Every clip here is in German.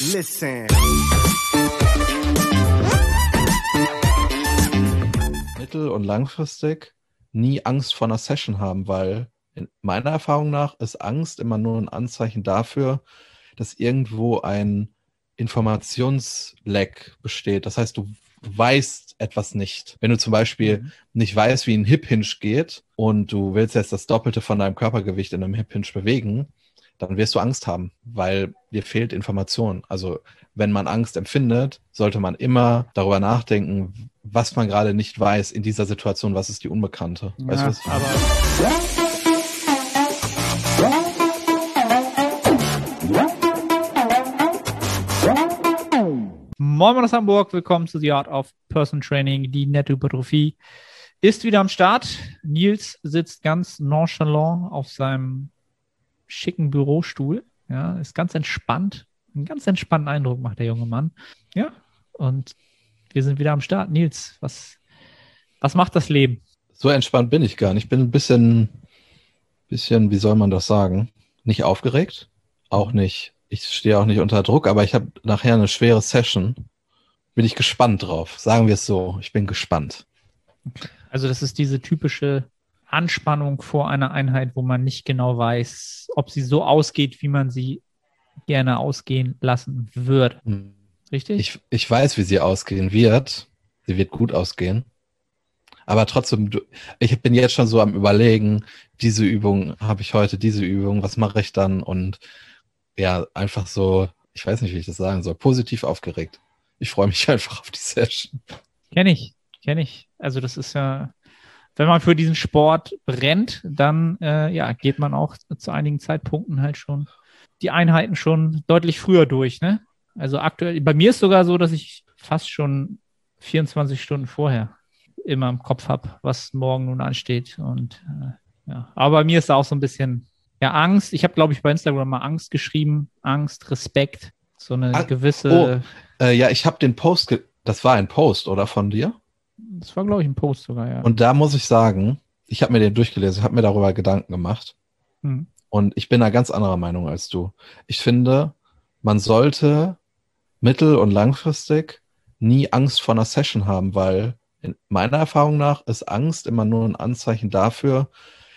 Listen. mittel- und langfristig nie Angst vor einer Session haben, weil in meiner Erfahrung nach ist Angst immer nur ein Anzeichen dafür, dass irgendwo ein Informationsleck besteht. Das heißt, du weißt etwas nicht. Wenn du zum Beispiel Mhm. nicht weißt, wie ein Hip Hinge geht und du willst jetzt das Doppelte von deinem Körpergewicht in einem Hip Hinge bewegen, dann wirst du Angst haben, weil dir fehlt Information. Also wenn man Angst empfindet, sollte man immer darüber nachdenken, was man gerade nicht weiß in dieser Situation, was ist die Unbekannte. Weißt du, was ich meine? aber Moin Moin aus Hamburg, willkommen zu The Art of Person Training. Die nette Hypertrophie ist wieder am Start. Nils sitzt ganz nonchalant auf seinem schicken Bürostuhl. Ja, ist ganz entspannt. Einen ganz entspannten Eindruck macht der junge Mann. Ja, und wir sind wieder am Start. Nils, was, was macht das Leben? So entspannt bin ich gar nicht. Ich bin ein bisschen, bisschen, wie soll man das sagen? Nicht aufgeregt, auch nicht. Ich stehe auch nicht unter Druck, aber ich habe nachher eine schwere Session. Bin ich gespannt drauf. Sagen wir es so. Ich bin gespannt. Also das ist diese typische Anspannung vor einer Einheit, wo man nicht genau weiß, ob sie so ausgeht, wie man sie gerne ausgehen lassen würde. Hm. Richtig? Ich, ich weiß, wie sie ausgehen wird. Sie wird gut ausgehen. Aber trotzdem, ich bin jetzt schon so am Überlegen, diese Übung habe ich heute, diese Übung, was mache ich dann? Und ja, einfach so, ich weiß nicht, wie ich das sagen soll, positiv aufgeregt. Ich freue mich einfach auf die Session. Kenne ich, kenne ich. Also das ist ja, wenn man für diesen Sport brennt, dann äh, ja, geht man auch zu einigen Zeitpunkten halt schon die Einheiten schon deutlich früher durch, ne? Also aktuell, bei mir ist sogar so, dass ich fast schon 24 Stunden vorher immer im Kopf habe, was morgen nun ansteht. Und äh, ja, aber bei mir ist da auch so ein bisschen ja Angst. Ich habe, glaube ich, bei Instagram mal Angst geschrieben, Angst, Respekt, so eine Ah, gewisse. Äh, ja, ich habe den Post, das war ein Post, oder von dir? Das war, glaube ich, ein Post sogar, ja. Und da muss ich sagen, ich habe mir den durchgelesen, habe mir darüber Gedanken gemacht. Hm. Und ich bin da ganz anderer Meinung als du. Ich finde, man sollte mittel- und langfristig nie Angst vor einer Session haben, weil in meiner Erfahrung nach ist Angst immer nur ein Anzeichen dafür,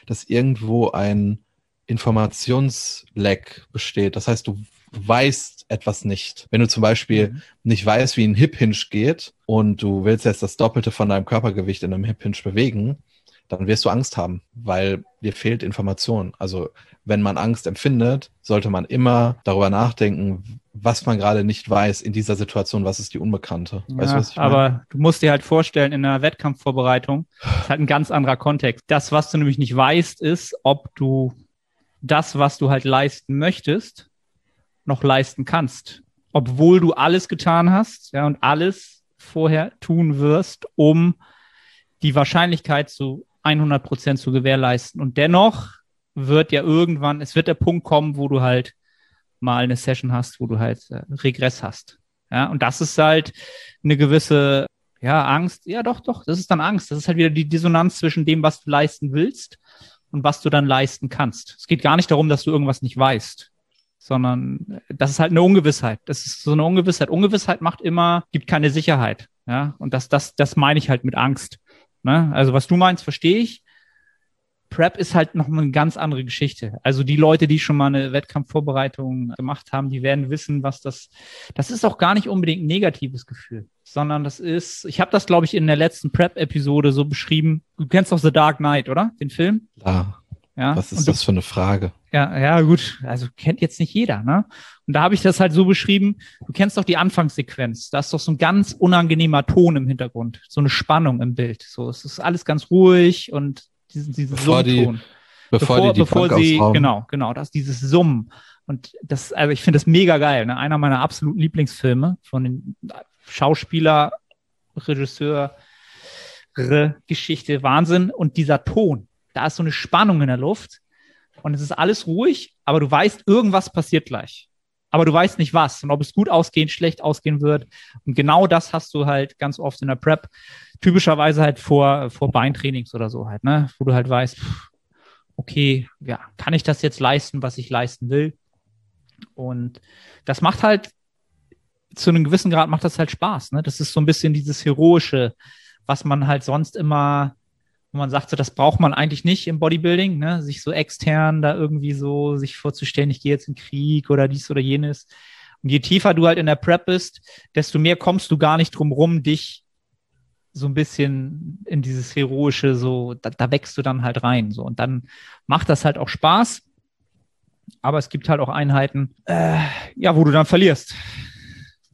dass irgendwo ein Informationsleck besteht. Das heißt, du weißt etwas nicht. Wenn du zum Beispiel Mhm. nicht weißt, wie ein Hip Hinge geht und du willst jetzt das Doppelte von deinem Körpergewicht in einem Hip Hinge bewegen, dann wirst du Angst haben, weil dir fehlt Information. Also wenn man Angst empfindet, sollte man immer darüber nachdenken, was man gerade nicht weiß in dieser Situation, was ist die Unbekannte. weißt Ja, du, aber du musst dir halt vorstellen, in einer Wettkampfvorbereitung ist halt ein ganz anderer Kontext. Das, was du nämlich nicht weißt, ist, ob du das, was du halt leisten möchtest, noch leisten kannst. Obwohl du alles getan hast, ja, und alles vorher tun wirst, um die Wahrscheinlichkeit zu 100 Prozent zu gewährleisten. Und dennoch wird ja irgendwann, es wird der Punkt kommen, wo du halt mal eine Session hast, wo du halt äh, Regress hast. Ja, und das ist halt eine gewisse, ja, Angst. Ja, doch, doch, das ist dann Angst. Das ist halt wieder die Dissonanz zwischen dem, was du leisten willst und was du dann leisten kannst. Es geht gar nicht darum, dass du irgendwas nicht weißt, sondern das ist halt eine Ungewissheit. Das ist so eine Ungewissheit. Ungewissheit macht immer, gibt keine Sicherheit. Ja, und das, das, das meine ich halt mit Angst. Ne? Also was du meinst, verstehe ich. Prep ist halt noch mal eine ganz andere Geschichte. Also die Leute, die schon mal eine Wettkampfvorbereitung gemacht haben, die werden wissen, was das, das ist auch gar nicht unbedingt ein negatives Gefühl, sondern das ist, ich habe das, glaube ich, in der letzten Prep-Episode so beschrieben. Du kennst doch The Dark Knight, oder? Den Film? Ja, Ja. was ist Und du, das für eine Frage? Ja, ja, gut. Also kennt jetzt nicht jeder, ne? Und da habe ich das halt so beschrieben. Du kennst doch die Anfangssequenz. Da ist doch so ein ganz unangenehmer Ton im Hintergrund, so eine Spannung im Bild. So, es ist alles ganz ruhig und diesen, diesen Bevor die- Summton Bevor, die bevor Bank sie, ausrauben. genau, genau, das ist dieses Summen. Und das, also ich finde das mega geil. Ne? Einer meiner absoluten Lieblingsfilme von den Schauspieler, Regisseur, Re- Geschichte, Wahnsinn. Und dieser Ton, da ist so eine Spannung in der Luft. Und es ist alles ruhig, aber du weißt, irgendwas passiert gleich. Aber du weißt nicht was und ob es gut ausgehen, schlecht ausgehen wird. Und genau das hast du halt ganz oft in der Prep. Typischerweise halt vor, vor Beintrainings oder so halt, ne? Wo du halt weißt, okay, ja, kann ich das jetzt leisten, was ich leisten will? Und das macht halt zu einem gewissen Grad macht das halt Spaß. Ne? Das ist so ein bisschen dieses Heroische, was man halt sonst immer, wo man sagt, so, das braucht man eigentlich nicht im Bodybuilding, ne? sich so extern da irgendwie so sich vorzustellen, ich gehe jetzt in Krieg oder dies oder jenes. Und je tiefer du halt in der Prep bist, desto mehr kommst du gar nicht drum rum, dich so ein bisschen in dieses heroische, so, da, da wächst du dann halt rein. So. Und dann macht das halt auch Spaß. Aber es gibt halt auch Einheiten, äh, ja, wo du dann verlierst.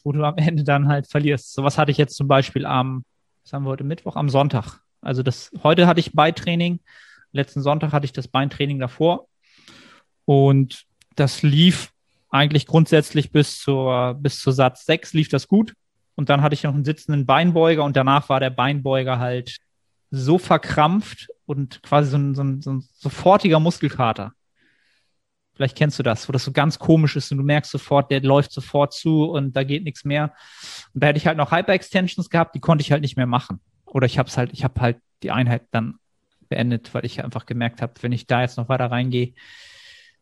Wo du am Ende dann halt verlierst. So was hatte ich jetzt zum Beispiel am, was haben wir heute Mittwoch? Am Sonntag. Also das, heute hatte ich Beintraining. Letzten Sonntag hatte ich das Beintraining davor. Und das lief eigentlich grundsätzlich bis zur, bis zur Satz 6 lief das gut. Und dann hatte ich noch einen sitzenden Beinbeuger und danach war der Beinbeuger halt so verkrampft und quasi so ein, so ein, so ein sofortiger Muskelkater. Vielleicht kennst du das, wo das so ganz komisch ist und du merkst sofort, der läuft sofort zu und da geht nichts mehr. Und da hätte ich halt noch Hyper-Extensions gehabt, die konnte ich halt nicht mehr machen. Oder ich habe es halt, ich habe halt die Einheit dann beendet, weil ich einfach gemerkt habe, wenn ich da jetzt noch weiter reingehe,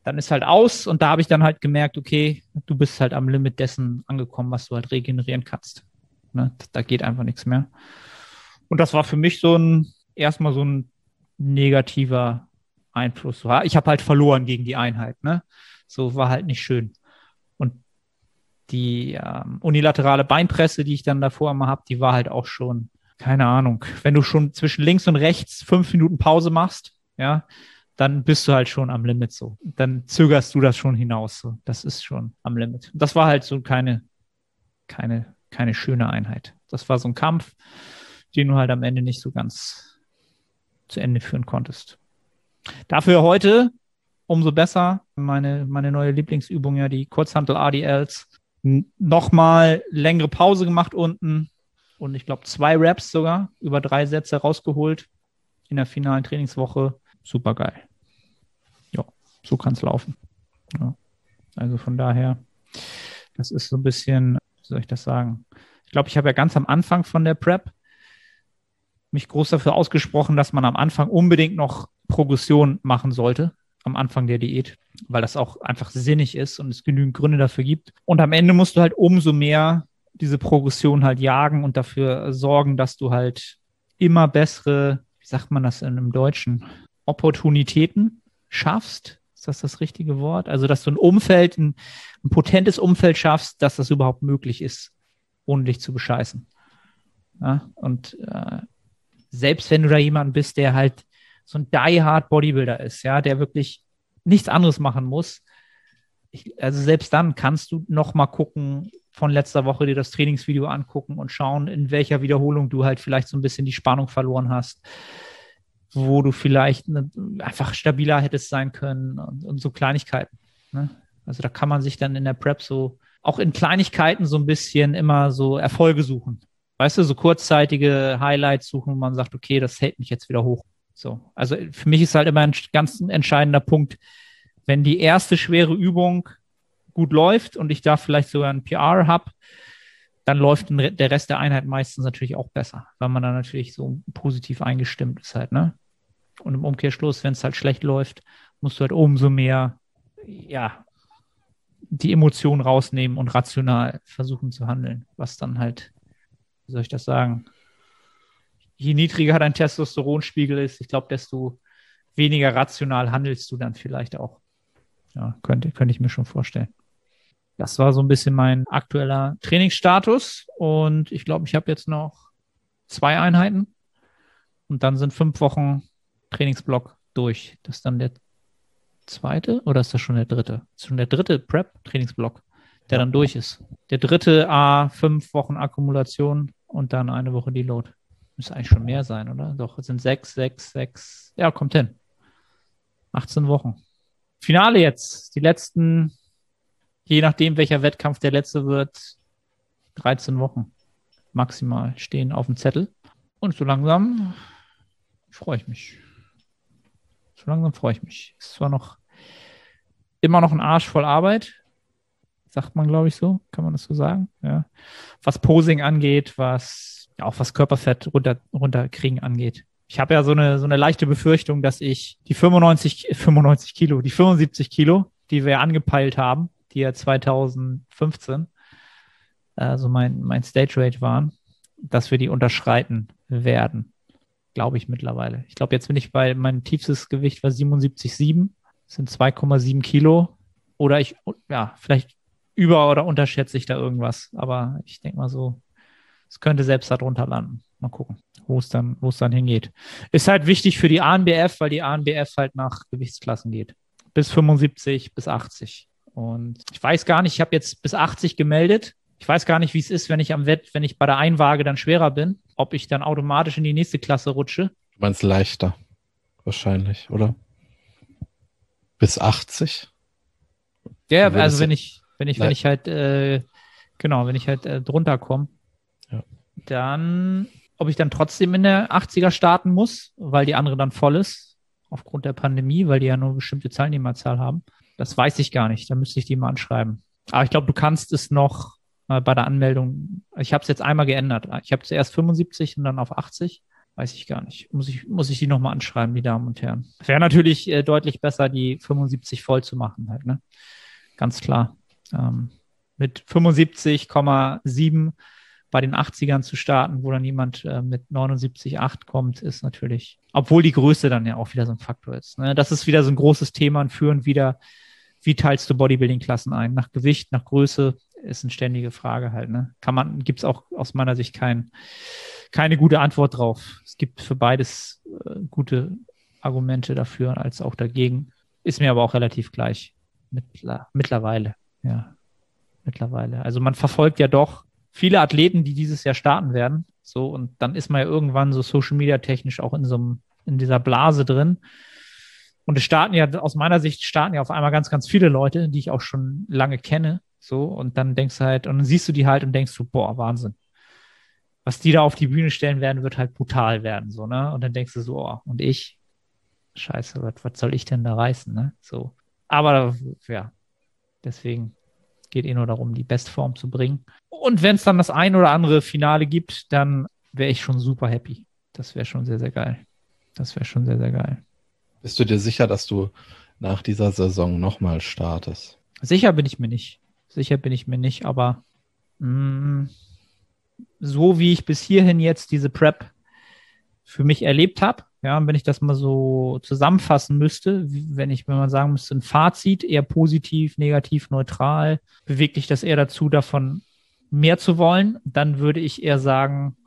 dann ist halt aus und da habe ich dann halt gemerkt, okay, du bist halt am Limit dessen angekommen, was du halt regenerieren kannst. Ne? Da geht einfach nichts mehr. Und das war für mich so ein, erstmal so ein negativer Einfluss. Ich habe halt verloren gegen die Einheit. Ne? So war halt nicht schön. Und die ähm, unilaterale Beinpresse, die ich dann davor immer habe, die war halt auch schon, keine Ahnung, wenn du schon zwischen links und rechts fünf Minuten Pause machst, ja, dann bist du halt schon am Limit so. Dann zögerst du das schon hinaus. So. Das ist schon am Limit. Das war halt so keine, keine, keine schöne Einheit. Das war so ein Kampf, den du halt am Ende nicht so ganz zu Ende führen konntest. Dafür heute umso besser. Meine, meine neue Lieblingsübung, ja, die Kurzhantel ADLs. Nochmal längere Pause gemacht unten und ich glaube zwei Raps sogar über drei Sätze rausgeholt in der finalen Trainingswoche super geil. Ja, so kann es laufen. Ja. Also von daher, das ist so ein bisschen, wie soll ich das sagen? Ich glaube, ich habe ja ganz am Anfang von der Prep mich groß dafür ausgesprochen, dass man am Anfang unbedingt noch Progression machen sollte, am Anfang der Diät, weil das auch einfach sinnig ist und es genügend Gründe dafür gibt. Und am Ende musst du halt umso mehr diese Progression halt jagen und dafür sorgen, dass du halt immer bessere, wie sagt man das in einem Deutschen, Opportunitäten schaffst. Ist das das richtige Wort? Also, dass du ein Umfeld, ein, ein potentes Umfeld schaffst, dass das überhaupt möglich ist, ohne dich zu bescheißen. Ja? Und äh, selbst wenn du da jemand bist, der halt so ein die-hard Bodybuilder ist, ja, der wirklich nichts anderes machen muss, ich, also selbst dann kannst du noch mal gucken, von letzter Woche dir das Trainingsvideo angucken und schauen, in welcher Wiederholung du halt vielleicht so ein bisschen die Spannung verloren hast wo du vielleicht ne, einfach stabiler hättest sein können und, und so Kleinigkeiten. Ne? Also da kann man sich dann in der Prep so auch in Kleinigkeiten so ein bisschen immer so Erfolge suchen. Weißt du, so kurzzeitige Highlights suchen, wo man sagt, okay, das hält mich jetzt wieder hoch. So. Also für mich ist halt immer ein ganz entscheidender Punkt, wenn die erste schwere Übung gut läuft und ich da vielleicht sogar ein PR habe, dann läuft der Rest der Einheit meistens natürlich auch besser, weil man dann natürlich so positiv eingestimmt ist halt, ne? Und im Umkehrschluss, wenn es halt schlecht läuft, musst du halt umso mehr, ja, die Emotionen rausnehmen und rational versuchen zu handeln, was dann halt, wie soll ich das sagen? Je niedriger dein Testosteronspiegel ist, ich glaube, desto weniger rational handelst du dann vielleicht auch. Ja, könnte, könnte ich mir schon vorstellen. Das war so ein bisschen mein aktueller Trainingsstatus. Und ich glaube, ich habe jetzt noch zwei Einheiten. Und dann sind fünf Wochen Trainingsblock durch. Das ist dann der zweite oder ist das schon der dritte? Das ist schon der dritte Prep-Trainingsblock, der dann durch ist. Der dritte A, fünf Wochen Akkumulation und dann eine Woche Deload. Müsste eigentlich schon mehr sein, oder? Doch, es sind sechs, sechs, sechs. Ja, kommt hin. 18 Wochen. Finale jetzt. Die letzten je nachdem, welcher Wettkampf der letzte wird, 13 Wochen maximal stehen auf dem Zettel. Und so langsam freue ich mich. So langsam freue ich mich. Ist zwar noch immer noch ein Arsch voll Arbeit, sagt man, glaube ich, so, kann man das so sagen. Ja. Was Posing angeht, was ja, auch was Körperfett runter, runterkriegen angeht. Ich habe ja so eine, so eine leichte Befürchtung, dass ich die 95, 95 Kilo, die 75 Kilo, die wir angepeilt haben, hier 2015, also mein, mein Stage Rate waren, dass wir die unterschreiten werden. Glaube ich mittlerweile. Ich glaube, jetzt bin ich bei, mein tiefstes Gewicht war 77,7, sind 2,7 Kilo. Oder ich, ja, vielleicht über- oder unterschätze ich da irgendwas. Aber ich denke mal so, es könnte selbst darunter landen. Mal gucken, wo es dann, wo es dann hingeht. Ist halt wichtig für die ANBF, weil die ANBF halt nach Gewichtsklassen geht. Bis 75, bis 80. Und ich weiß gar nicht, ich habe jetzt bis 80 gemeldet. Ich weiß gar nicht, wie es ist, wenn ich am Wett, wenn ich bei der Einwaage dann schwerer bin, ob ich dann automatisch in die nächste Klasse rutsche. Du meinst leichter. Wahrscheinlich, oder? Bis 80? Ja, also wenn ich, wenn ich, wenn ich halt, äh, genau, wenn ich halt äh, drunter komme, Ja. dann, ob ich dann trotzdem in der 80er starten muss, weil die andere dann voll ist, aufgrund der Pandemie, weil die ja nur eine bestimmte Teilnehmerzahl haben, das weiß ich gar nicht. Da müsste ich die mal anschreiben. Aber ich glaube, du kannst es noch äh, bei der Anmeldung, ich habe es jetzt einmal geändert. Ich habe zuerst 75 und dann auf 80. Weiß ich gar nicht. Muss ich, muss ich die nochmal anschreiben, die Damen und Herren. Wäre natürlich äh, deutlich besser, die 75 voll zu machen halt, ne? Ganz klar. Ähm, mit 75,7 bei den 80ern zu starten, wo dann jemand äh, mit 79,8 kommt, ist natürlich, obwohl die Größe dann ja auch wieder so ein Faktor ist. Ne? Das ist wieder so ein großes Thema und führen wieder, wie teilst du Bodybuilding-Klassen ein? Nach Gewicht, nach Größe ist eine ständige Frage halt. Ne? Kann man, gibt es auch aus meiner Sicht kein, keine gute Antwort drauf. Es gibt für beides äh, gute Argumente dafür als auch dagegen. Ist mir aber auch relativ gleich. Mittler, mittlerweile, ja. Mittlerweile. Also man verfolgt ja doch viele Athleten, die dieses Jahr starten werden. So, und dann ist man ja irgendwann so Social Media technisch auch in so einem, in dieser Blase drin. Und es starten ja, aus meiner Sicht starten ja auf einmal ganz, ganz viele Leute, die ich auch schon lange kenne. So, und dann denkst du halt, und dann siehst du die halt und denkst du, boah, Wahnsinn. Was die da auf die Bühne stellen werden, wird halt brutal werden, so, ne? Und dann denkst du so, oh, und ich? Scheiße, was, was soll ich denn da reißen, ne? So. Aber, ja, deswegen geht eh nur darum, die Bestform zu bringen. Und wenn es dann das ein oder andere Finale gibt, dann wäre ich schon super happy. Das wäre schon sehr, sehr geil. Das wäre schon sehr, sehr geil. Bist du dir sicher, dass du nach dieser Saison nochmal startest? Sicher bin ich mir nicht. Sicher bin ich mir nicht, aber mh, so wie ich bis hierhin jetzt diese Prep für mich erlebt habe, ja, wenn ich das mal so zusammenfassen müsste, wenn ich, wenn man sagen müsste, ein Fazit, eher positiv, negativ, neutral, bewegt dich das eher dazu, davon mehr zu wollen, dann würde ich eher sagen,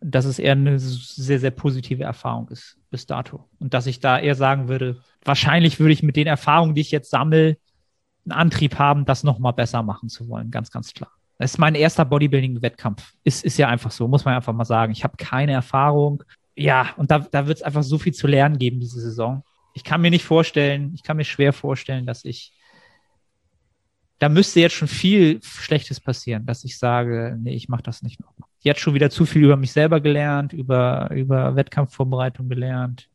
dass es eher eine sehr, sehr positive Erfahrung ist bis dato. Und dass ich da eher sagen würde, wahrscheinlich würde ich mit den Erfahrungen, die ich jetzt sammle, einen Antrieb haben, das nochmal besser machen zu wollen. Ganz, ganz klar. Das ist mein erster Bodybuilding-Wettkampf. Ist, ist ja einfach so, muss man einfach mal sagen. Ich habe keine Erfahrung. Ja, und da, da wird es einfach so viel zu lernen geben, diese Saison. Ich kann mir nicht vorstellen, ich kann mir schwer vorstellen, dass ich, da müsste jetzt schon viel Schlechtes passieren, dass ich sage, nee, ich mache das nicht nochmal. Jetzt schon wieder zu viel über mich selber gelernt, über, über Wettkampfvorbereitung gelernt,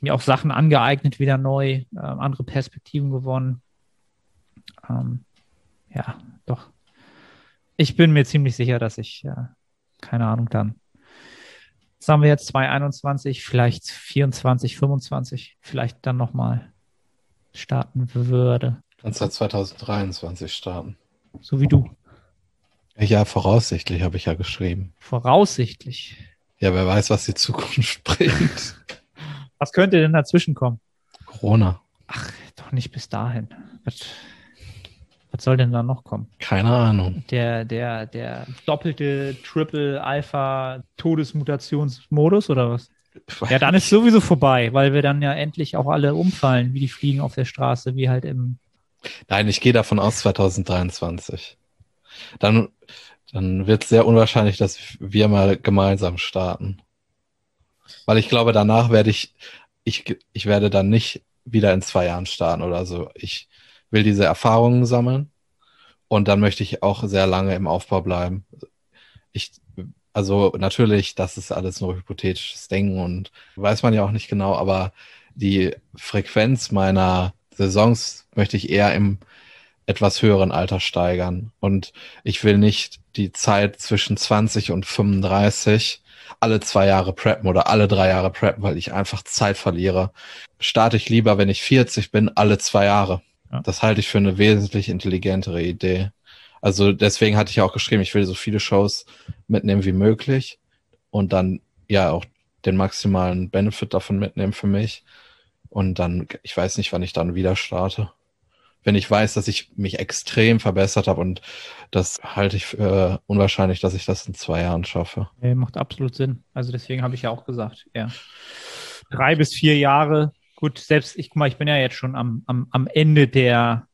mir auch Sachen angeeignet, wieder neu, äh, andere Perspektiven gewonnen. Ähm, ja, doch. Ich bin mir ziemlich sicher, dass ich, äh, keine Ahnung, dann. Was haben wir jetzt 2021, vielleicht 24, 25, vielleicht dann nochmal starten würde. Kannst ja 2023 starten. So wie du. Ja, voraussichtlich habe ich ja geschrieben. Voraussichtlich. Ja, wer weiß, was die Zukunft bringt. Was könnte denn dazwischen kommen? Corona. Ach, doch nicht bis dahin. Was, was soll denn da noch kommen? Keine Ahnung. Der, der, der doppelte Triple Alpha Todesmutationsmodus oder was? Ja, dann ist sowieso vorbei, weil wir dann ja endlich auch alle umfallen, wie die Fliegen auf der Straße, wie halt im. Nein, ich gehe davon aus 2023. Dann, dann wird es sehr unwahrscheinlich, dass wir mal gemeinsam starten. Weil ich glaube, danach werde ich, ich, ich werde dann nicht wieder in zwei Jahren starten oder so. Ich will diese Erfahrungen sammeln und dann möchte ich auch sehr lange im Aufbau bleiben. Ich, also natürlich, das ist alles nur hypothetisches Denken und weiß man ja auch nicht genau, aber die Frequenz meiner Saisons möchte ich eher im etwas höheren Alter steigern. Und ich will nicht die Zeit zwischen 20 und 35 alle zwei Jahre preppen oder alle drei Jahre preppen, weil ich einfach Zeit verliere. Starte ich lieber, wenn ich 40 bin, alle zwei Jahre. Ja. Das halte ich für eine wesentlich intelligentere Idee, Also deswegen hatte ich ja auch geschrieben, ich will so viele Shows mitnehmen wie möglich und dann ja auch den maximalen Benefit davon mitnehmen für mich. Und dann, ich weiß nicht, wann ich dann wieder starte. Wenn ich weiß, dass ich mich extrem verbessert habe und das halte ich für unwahrscheinlich, dass ich das in zwei Jahren schaffe. Nee, macht absolut Sinn. Also deswegen habe ich ja auch gesagt, ja. Drei bis vier Jahre. Gut, selbst ich, guck mal, ich bin ja jetzt schon am, am, am Ende der,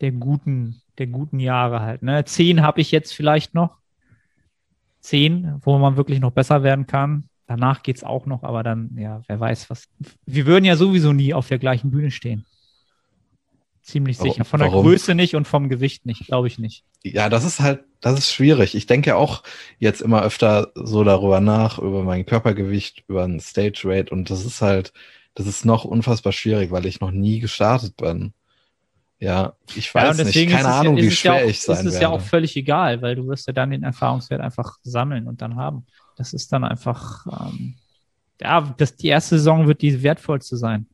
der guten, der guten Jahre halt. Ne? Zehn habe ich jetzt vielleicht noch. Zehn, wo man wirklich noch besser werden kann. Danach geht's auch noch, aber dann, ja, wer weiß was. Wir würden ja sowieso nie auf der gleichen Bühne stehen. Ziemlich sicher. Von der Warum? Größe nicht und vom Gewicht nicht, glaube ich nicht. Ja, das ist halt, das ist schwierig. Ich denke auch jetzt immer öfter so darüber nach, über mein Körpergewicht, über ein Stage Rate und das ist halt, das ist noch unfassbar schwierig, weil ich noch nie gestartet bin. Ja, ich weiß ja, nicht, keine Ahnung, ja, wie schwer ja auch, ich sein werde. Das ist ja auch völlig egal, weil du wirst ja dann den Erfahrungswert einfach sammeln und dann haben. Das ist dann einfach, ähm, ja, das, die erste Saison wird die wertvollste sein.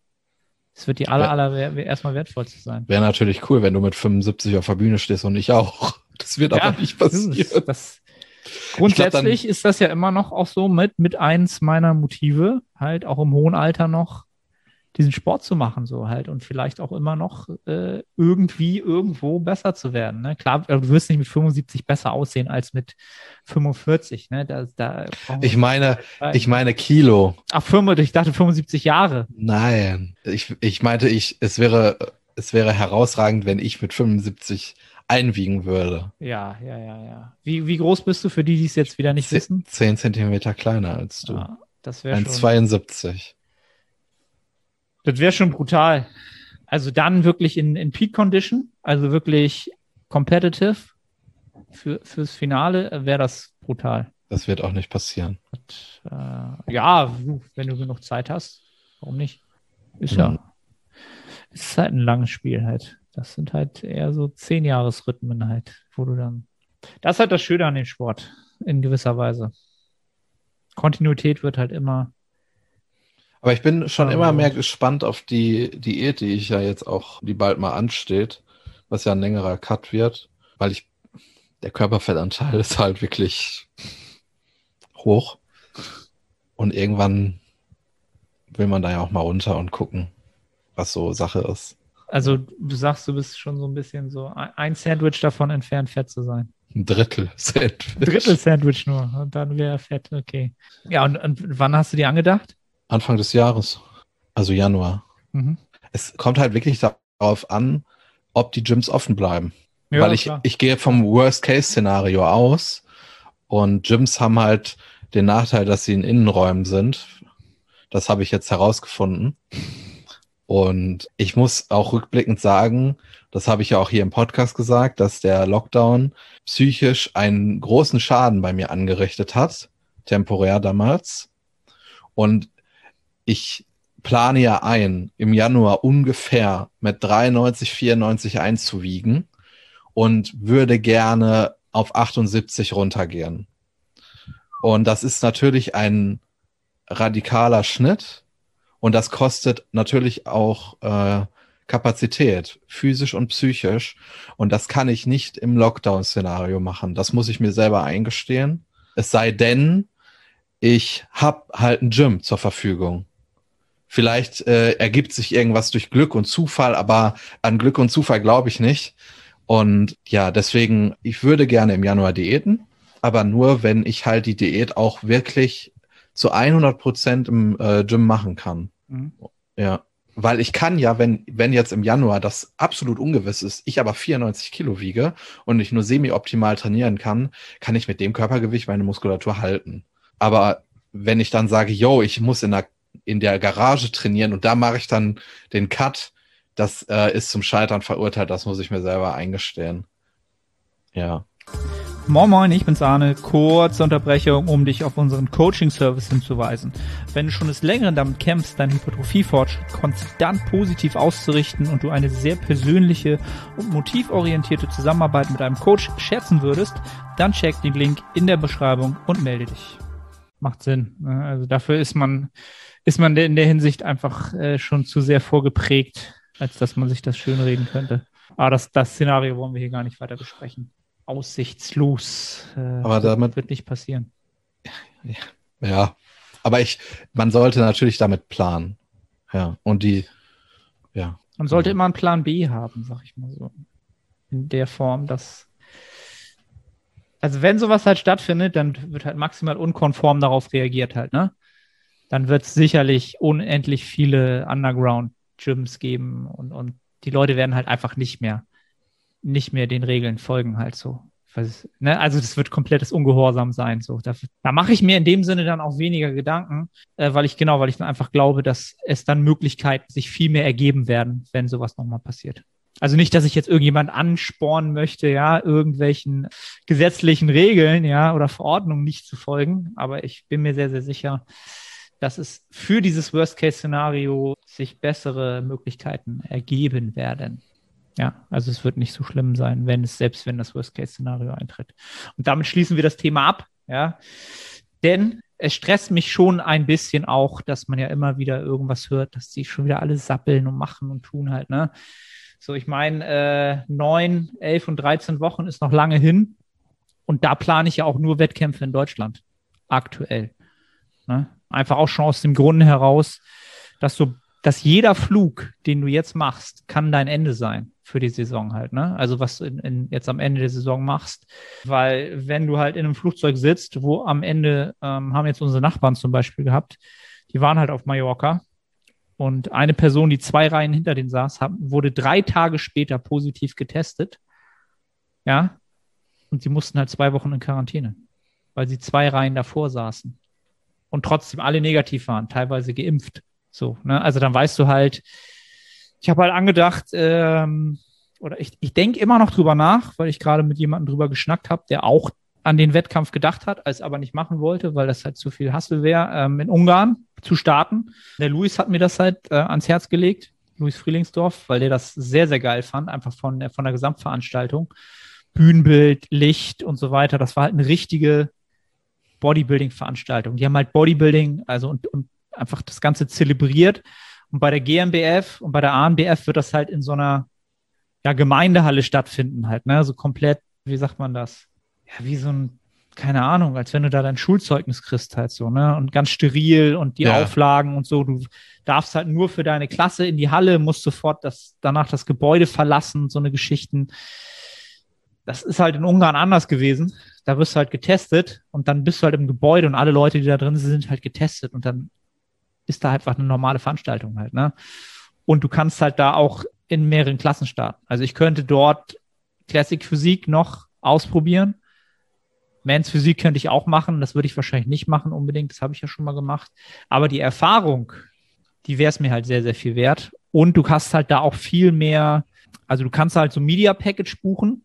Es wird die aller, aller erstmal wertvollste sein. Wäre natürlich cool, wenn du mit 75 auf der Bühne stehst und ich auch. Das wird ja, aber nicht passieren. Das, grundsätzlich glaub, ist das ja immer noch auch so mit, mit eins meiner Motive, halt auch im hohen Alter noch diesen Sport zu machen, so halt und vielleicht auch immer noch äh, irgendwie irgendwo besser zu werden. Ne? Klar, du wirst nicht mit 75 besser aussehen als mit 45. Ne? Da, da ich meine, ich meine Kilo. Ach, 5, ich dachte 75 Jahre. Nein, ich, ich meinte, ich, es wäre, es wäre herausragend, wenn ich mit 75 einwiegen würde. Ja, ja, ja, ja. Wie, wie groß bist du für die, die es jetzt wieder nicht wissen? Zehn Zentimeter kleiner als du. Ja, das wäre schon. 72. Das wäre schon brutal. Also dann wirklich in, in Peak Condition, also wirklich competitive für, fürs Finale wäre das brutal. Das wird auch nicht passieren. Und, äh, ja, wenn du genug Zeit hast, warum nicht? Ist ja, mhm. ist halt ein langes Spiel halt. Das sind halt eher so zehn Jahresrhythmen halt, wo du dann. Das ist halt das Schöne an dem Sport, in gewisser Weise. Kontinuität wird halt immer aber ich bin schon immer mehr gespannt auf die Diät, die ich ja jetzt auch, die bald mal ansteht, was ja ein längerer Cut wird, weil ich, der Körperfettanteil ist halt wirklich hoch. Und irgendwann will man da ja auch mal runter und gucken, was so Sache ist. Also du sagst, du bist schon so ein bisschen so ein Sandwich davon entfernt, fett zu sein. Ein Drittel Sandwich. Drittel Sandwich nur. Und dann wäre fett, okay. Ja, und, und wann hast du dir angedacht? Anfang des Jahres, also Januar. Mhm. Es kommt halt wirklich darauf an, ob die Gyms offen bleiben. Ja, Weil ich, ich gehe vom Worst-Case-Szenario aus und Gyms haben halt den Nachteil, dass sie in Innenräumen sind. Das habe ich jetzt herausgefunden. Und ich muss auch rückblickend sagen, das habe ich ja auch hier im Podcast gesagt, dass der Lockdown psychisch einen großen Schaden bei mir angerichtet hat, temporär damals. Und ich plane ja ein, im Januar ungefähr mit 93, 94 einzuwiegen und würde gerne auf 78 runtergehen. Und das ist natürlich ein radikaler Schnitt und das kostet natürlich auch äh, Kapazität, physisch und psychisch. Und das kann ich nicht im Lockdown-Szenario machen. Das muss ich mir selber eingestehen. Es sei denn, ich habe halt ein Gym zur Verfügung. Vielleicht äh, ergibt sich irgendwas durch Glück und Zufall, aber an Glück und Zufall glaube ich nicht. Und ja, deswegen, ich würde gerne im Januar diäten, aber nur, wenn ich halt die Diät auch wirklich zu 100 Prozent im äh, Gym machen kann. Mhm. Ja, weil ich kann ja, wenn, wenn jetzt im Januar das absolut ungewiss ist, ich aber 94 Kilo wiege und ich nur semi-optimal trainieren kann, kann ich mit dem Körpergewicht meine Muskulatur halten. Aber wenn ich dann sage, yo, ich muss in der in der Garage trainieren und da mache ich dann den Cut. Das äh, ist zum Scheitern verurteilt, das muss ich mir selber eingestehen. Ja. Moin Moin, ich bin's Arne. Kurze Unterbrechung, um dich auf unseren Coaching-Service hinzuweisen. Wenn du schon des Längeren damit kämpfst, deinen Hypertrophie-Fortschritt konstant positiv auszurichten und du eine sehr persönliche und motivorientierte Zusammenarbeit mit einem Coach schätzen würdest, dann check den Link in der Beschreibung und melde dich. Macht Sinn. Ne? Also dafür ist man ist man in der Hinsicht einfach äh, schon zu sehr vorgeprägt, als dass man sich das schönreden könnte. Aber das, das Szenario wollen wir hier gar nicht weiter besprechen. Aussichtslos. Äh, aber damit wird nicht passieren. Ja, aber ich, man sollte natürlich damit planen. Ja, und die, ja. Man sollte immer einen Plan B haben, sag ich mal so. In der Form, dass. Also, wenn sowas halt stattfindet, dann wird halt maximal unkonform darauf reagiert halt, ne? Dann wird es sicherlich unendlich viele Underground-Gyms geben und, und die Leute werden halt einfach nicht mehr, nicht mehr den Regeln folgen halt so. Ne? Also das wird komplettes Ungehorsam sein. So. Da, da mache ich mir in dem Sinne dann auch weniger Gedanken, äh, weil ich genau, weil ich dann einfach glaube, dass es dann Möglichkeiten sich viel mehr ergeben werden, wenn sowas nochmal passiert. Also nicht, dass ich jetzt irgendjemand anspornen möchte, ja, irgendwelchen gesetzlichen Regeln, ja, oder Verordnungen nicht zu folgen, aber ich bin mir sehr, sehr sicher, dass es für dieses Worst-Case-Szenario sich bessere Möglichkeiten ergeben werden. Ja, also es wird nicht so schlimm sein, wenn es, selbst wenn das Worst-Case-Szenario eintritt. Und damit schließen wir das Thema ab, ja. Denn es stresst mich schon ein bisschen auch, dass man ja immer wieder irgendwas hört, dass die schon wieder alle sappeln und machen und tun halt, ne? So, ich meine, äh, neun, elf und 13 Wochen ist noch lange hin. Und da plane ich ja auch nur Wettkämpfe in Deutschland. Aktuell. Ne? Einfach auch schon aus dem Grunde heraus, dass du, dass jeder Flug, den du jetzt machst, kann dein Ende sein für die Saison halt, ne? Also was du in, in jetzt am Ende der Saison machst. Weil wenn du halt in einem Flugzeug sitzt, wo am Ende, ähm, haben jetzt unsere Nachbarn zum Beispiel gehabt, die waren halt auf Mallorca und eine Person, die zwei Reihen hinter denen saß, haben, wurde drei Tage später positiv getestet. Ja. Und sie mussten halt zwei Wochen in Quarantäne, weil sie zwei Reihen davor saßen und trotzdem alle negativ waren, teilweise geimpft. So, ne? Also dann weißt du halt, ich habe halt angedacht, ähm, oder ich, ich denke immer noch drüber nach, weil ich gerade mit jemandem drüber geschnackt habe, der auch an den Wettkampf gedacht hat, als aber nicht machen wollte, weil das halt zu viel Hassel wäre, ähm, in Ungarn zu starten. Der Luis hat mir das halt äh, ans Herz gelegt, Luis Frielingsdorf, weil der das sehr, sehr geil fand, einfach von von der Gesamtveranstaltung. Bühnenbild, Licht und so weiter. Das war halt eine richtige Bodybuilding-Veranstaltung. Die haben halt Bodybuilding, also und, und einfach das Ganze zelebriert. Und bei der GmbF und bei der ANBF wird das halt in so einer ja, Gemeindehalle stattfinden, halt, ne? So komplett, wie sagt man das? Ja, wie so ein, keine Ahnung, als wenn du da dein Schulzeugnis kriegst, halt so, ne? Und ganz steril und die ja. Auflagen und so. Du darfst halt nur für deine Klasse in die Halle, musst sofort das, danach das Gebäude verlassen, so eine Geschichten. Das ist halt in Ungarn anders gewesen da wirst du halt getestet und dann bist du halt im Gebäude und alle Leute, die da drin sind, sind halt getestet und dann ist da einfach eine normale Veranstaltung halt, ne? Und du kannst halt da auch in mehreren Klassen starten. Also ich könnte dort Classic Physik noch ausprobieren. Mans Physik könnte ich auch machen. Das würde ich wahrscheinlich nicht machen unbedingt. Das habe ich ja schon mal gemacht. Aber die Erfahrung, die wäre es mir halt sehr, sehr viel wert. Und du hast halt da auch viel mehr, also du kannst halt so Media Package buchen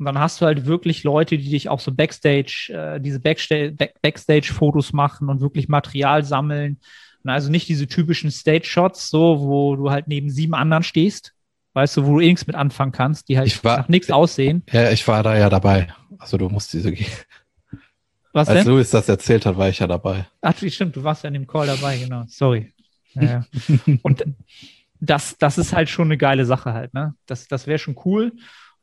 und dann hast du halt wirklich Leute, die dich auch so Backstage, äh, diese Backstage, Backstage-Fotos machen und wirklich Material sammeln. Und also nicht diese typischen Stage-Shots, so, wo du halt neben sieben anderen stehst, weißt du, wo du eh nichts mit anfangen kannst, die halt war, nach nichts aussehen. Ja, ich war da ja dabei. Also du musst diese Was Als denn? Louis das erzählt hat, war ich ja dabei. Ach, stimmt, du warst ja in dem Call dabei, genau. Sorry. Ja, ja. Und das, das ist halt schon eine geile Sache halt, ne? Das, das wäre schon cool.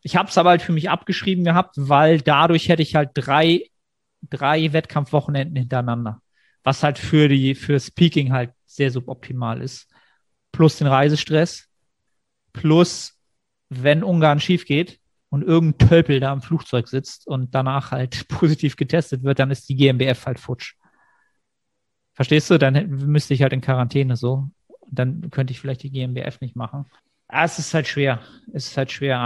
Ich habe es aber halt für mich abgeschrieben gehabt, weil dadurch hätte ich halt drei, drei Wettkampfwochenenden hintereinander. Was halt für die, für Speaking halt sehr suboptimal ist. Plus den Reisestress. Plus, wenn Ungarn schief geht und irgendein Tölpel da im Flugzeug sitzt und danach halt positiv getestet wird, dann ist die GmbF halt futsch. Verstehst du? Dann müsste ich halt in Quarantäne so. Dann könnte ich vielleicht die GmbF nicht machen. Ja, es ist halt schwer. Es ist halt schwer.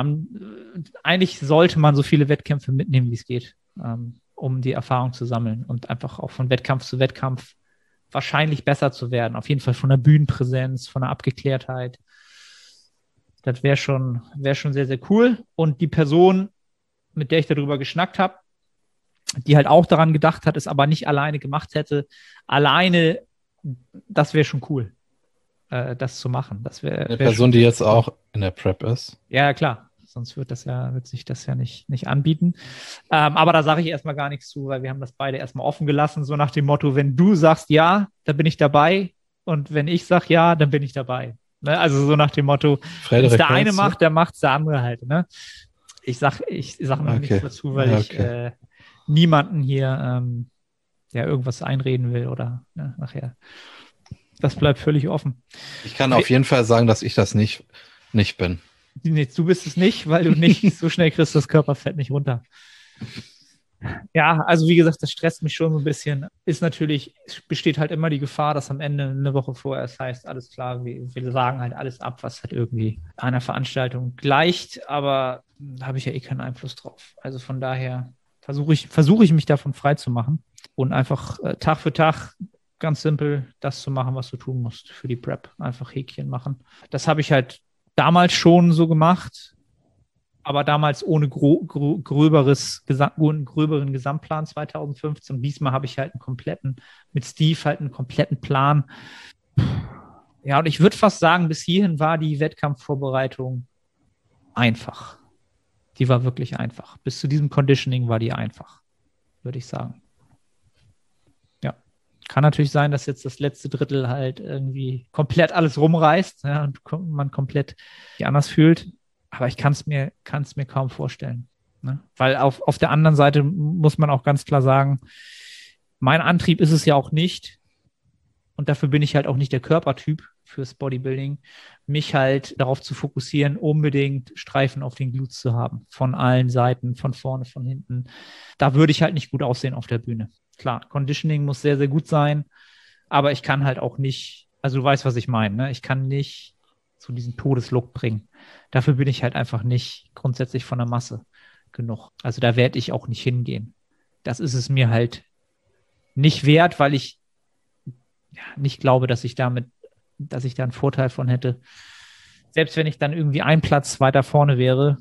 Eigentlich sollte man so viele Wettkämpfe mitnehmen, wie es geht, ähm, um die Erfahrung zu sammeln und einfach auch von Wettkampf zu Wettkampf wahrscheinlich besser zu werden. Auf jeden Fall von der Bühnenpräsenz, von der Abgeklärtheit. Das wäre schon, wäre schon sehr, sehr cool. Und die Person, mit der ich darüber geschnackt habe, die halt auch daran gedacht hat, es aber nicht alleine gemacht hätte, alleine, das wäre schon cool äh, das zu machen. Das wäre eine wär Person, die jetzt auch in der Prep ist. Ja, klar. Sonst wird das ja, wird sich das ja nicht, nicht anbieten. Ähm, aber da sage ich erstmal gar nichts zu, weil wir haben das beide erstmal offen gelassen, so nach dem Motto, wenn du sagst ja, dann bin ich dabei. Und wenn ich sage ja, dann bin ich dabei. Ne? Also so nach dem Motto, es der eine macht, der macht der andere halt. Ne? Ich sag, ich sag noch okay. nichts dazu, weil okay. ich äh, niemanden hier ähm, ja irgendwas einreden will oder ne, nachher. Das bleibt völlig offen. Ich kann auf jeden Fall sagen, dass ich das nicht, nicht bin. Nee, du bist es nicht, weil du nicht so schnell kriegst das Körperfett nicht runter. Ja, also wie gesagt, das stresst mich schon so ein bisschen. Ist natürlich, besteht halt immer die Gefahr, dass am Ende eine Woche vorher es heißt, alles klar, wir, wir sagen halt alles ab, was halt irgendwie einer Veranstaltung gleicht, aber da habe ich ja eh keinen Einfluss drauf. Also von daher versuche ich, versuche ich mich davon frei zu machen und einfach äh, Tag für Tag ganz simpel das zu machen, was du tun musst für die Prep. Einfach Häkchen machen. Das habe ich halt damals schon so gemacht aber damals ohne gro gröberes, ohne gröberen Gesamtplan 2015. Und diesmal habe ich halt einen kompletten, mit Steve halt einen kompletten Plan. Ja, und ich würde fast sagen, bis hierhin war die Wettkampfvorbereitung einfach. Die war wirklich einfach. Bis zu diesem Conditioning war die einfach, würde ich sagen. Kann natürlich sein, dass jetzt das letzte Drittel halt irgendwie komplett alles rumreißt ja, und man komplett anders fühlt aber ich kann es mir, kann's mir kaum vorstellen. Ne? Weil auf, auf der anderen Seite muss man auch ganz klar sagen, mein Antrieb ist es ja auch nicht, und dafür bin ich halt auch nicht der Körpertyp fürs Bodybuilding, mich halt darauf zu fokussieren, unbedingt Streifen auf den Glutes zu haben. Von allen Seiten, von vorne, von hinten. Da würde ich halt nicht gut aussehen auf der Bühne. Klar, Conditioning muss sehr, sehr gut sein, aber ich kann halt auch nicht, also du weißt, was ich meine, ne? ich kann nicht zu diesem Todeslook bringen. Dafür bin ich halt einfach nicht grundsätzlich von der Masse genug. Also da werde ich auch nicht hingehen. Das ist es mir halt nicht wert, weil ich ja, nicht glaube, dass ich damit, dass ich da einen Vorteil von hätte. Selbst wenn ich dann irgendwie einen Platz weiter vorne wäre,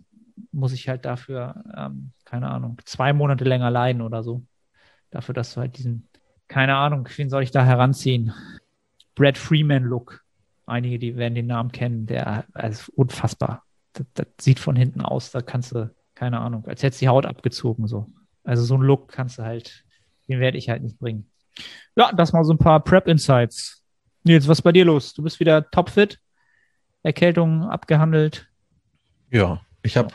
muss ich halt dafür, ähm, keine Ahnung, zwei Monate länger leiden oder so. Dafür, dass du halt diesen, keine Ahnung, wen soll ich da heranziehen? Brad Freeman Look einige, die werden den Namen kennen, der ist unfassbar. Das, das, sieht von hinten aus, da kannst du, keine Ahnung, als hättest du die Haut abgezogen so. Also so einen Look kannst du halt, den werde ich halt nicht bringen. Ja, das mal so ein paar Prep-Insights. Nils, was ist bei dir los? Du bist wieder topfit, Erkältung abgehandelt. Ja, ich habe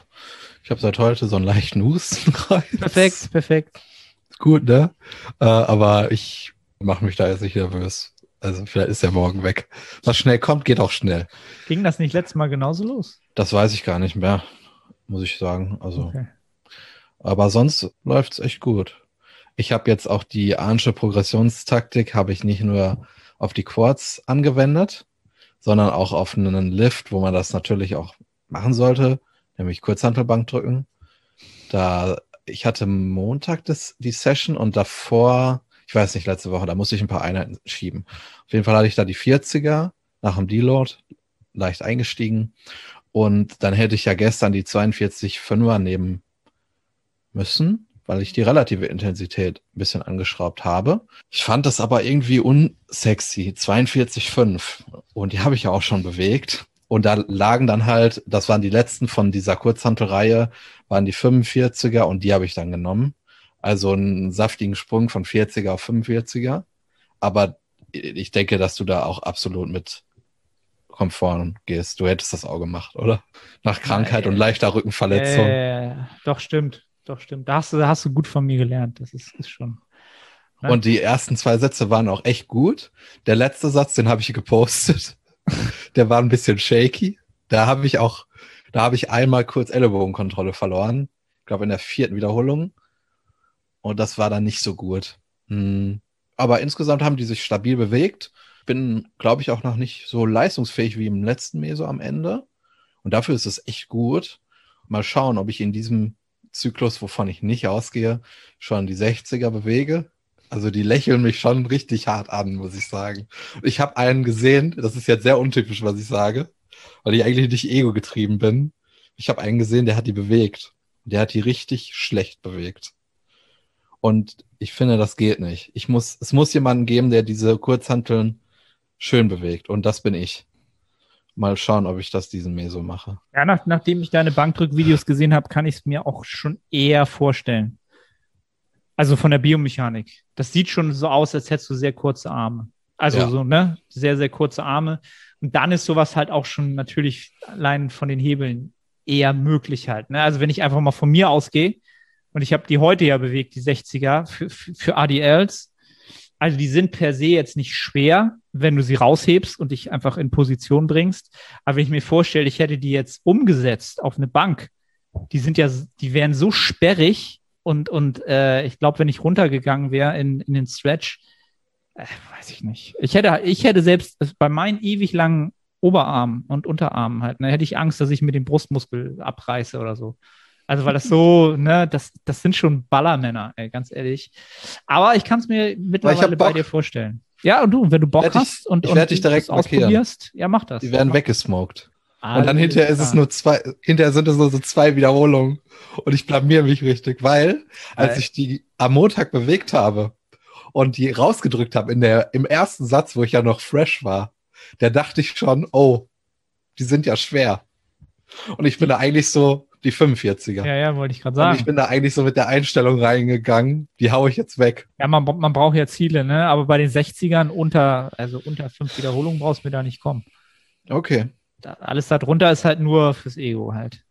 ich hab seit heute so einen leichten Husten. perfekt, perfekt. Gut, ne? Äh, aber ich mache mich da jetzt nicht nervös. Also vielleicht ist er morgen weg. Was schnell kommt, geht auch schnell. Ging das nicht letztes Mal genauso los? Das weiß ich gar nicht mehr, muss ich sagen. Also, okay. aber sonst läuft es echt gut. Ich habe jetzt auch die Ahnsche Progressionstaktik, habe ich nicht nur auf die Quads angewendet, sondern auch auf einen Lift, wo man das natürlich auch machen sollte, nämlich Kurzhantelbank drücken. Da ich hatte Montag das, die Session und davor ich weiß nicht, letzte Woche, da musste ich ein paar Einheiten schieben. Auf jeden Fall hatte ich da die 40er nach dem Deload, leicht eingestiegen. Und dann hätte ich ja gestern die 42 5er nehmen müssen, weil ich die relative Intensität ein bisschen angeschraubt habe. Ich fand das aber irgendwie unsexy, 42,5. Und die habe ich ja auch schon bewegt. Und da lagen dann halt, das waren die letzten von dieser Kurzhantelreihe, waren die 45er und die habe ich dann genommen. Also einen saftigen Sprung von 40er auf 45er. Aber ich denke, dass du da auch absolut mit Komfort gehst. Du hättest das auch gemacht, oder? Nach Krankheit ja, und leichter Rückenverletzung. Äh, doch, stimmt. Doch, stimmt. Da hast du, da hast du gut von mir gelernt. Das ist, ist schon. Ne? Und die ersten zwei Sätze waren auch echt gut. Der letzte Satz, den habe ich gepostet. Der war ein bisschen shaky. Da habe ich auch, da habe ich einmal kurz Ellenbogenkontrolle verloren. Ich glaube in der vierten Wiederholung. Und das war dann nicht so gut. Hm. Aber insgesamt haben die sich stabil bewegt. Bin, glaube ich, auch noch nicht so leistungsfähig wie im letzten Meso am Ende. Und dafür ist es echt gut. Mal schauen, ob ich in diesem Zyklus, wovon ich nicht ausgehe, schon die 60er bewege. Also die lächeln mich schon richtig hart an, muss ich sagen. Ich habe einen gesehen, das ist jetzt sehr untypisch, was ich sage, weil ich eigentlich nicht ego getrieben bin. Ich habe einen gesehen, der hat die bewegt. Der hat die richtig schlecht bewegt. Und ich finde, das geht nicht. Ich muss, es muss jemanden geben, der diese Kurzhanteln schön bewegt. Und das bin ich. Mal schauen, ob ich das diesen Meso mache. Ja, nach, nachdem ich deine Bankdrückvideos gesehen habe, kann ich es mir auch schon eher vorstellen. Also von der Biomechanik. Das sieht schon so aus, als hättest du sehr kurze Arme. Also Ja. so, ne? Sehr, sehr kurze Arme. Und dann ist sowas halt auch schon natürlich allein von den Hebeln eher möglich halt. Ne? Also wenn ich einfach mal von mir ausgehe und ich habe die heute ja bewegt, die 60er für, für, für ADLs. Also die sind per se jetzt nicht schwer, wenn du sie raushebst und dich einfach in Position bringst. Aber wenn ich mir vorstelle, ich hätte die jetzt umgesetzt auf eine Bank, die sind ja, die wären so sperrig und, und äh, ich glaube, wenn ich runtergegangen wäre in, in den Stretch, äh, weiß ich nicht. Ich hätte, ich hätte selbst bei meinen ewig langen Oberarmen und Unterarmen halt, ne, hätte ich Angst, dass ich mir den Brustmuskel abreiße oder so. Also, weil das so, ne, das, das sind schon Ballermänner, ey, ganz ehrlich. Aber ich kann es mir mittlerweile bei dir vorstellen. Ja, und du, wenn du Bock ich- hast und, ich und dich direkt ausprobierst, ja, mach das. Die werden mach weggesmoked. Alles Und dann hinterher ist es nur zwei, hinterher sind es nur so zwei Wiederholungen. Und ich blamier mich richtig, weil, als Geil. ich die am Montag bewegt habe und die rausgedrückt habe in der, im ersten Satz, wo ich ja noch fresh war, da dachte ich schon, oh, die sind ja schwer. Und ich bin da eigentlich so die 45er. Ja, ja, wollte ich gerade Und ich sagen. bin da eigentlich so mit der Einstellung reingegangen, die hau ich jetzt weg. Ja, man, man braucht ja Ziele, ne? Aber bei den 60ern unter, also unter fünf Wiederholungen brauchst du mir da nicht kommen. Okay. Da, alles darunter ist halt nur fürs Ego halt.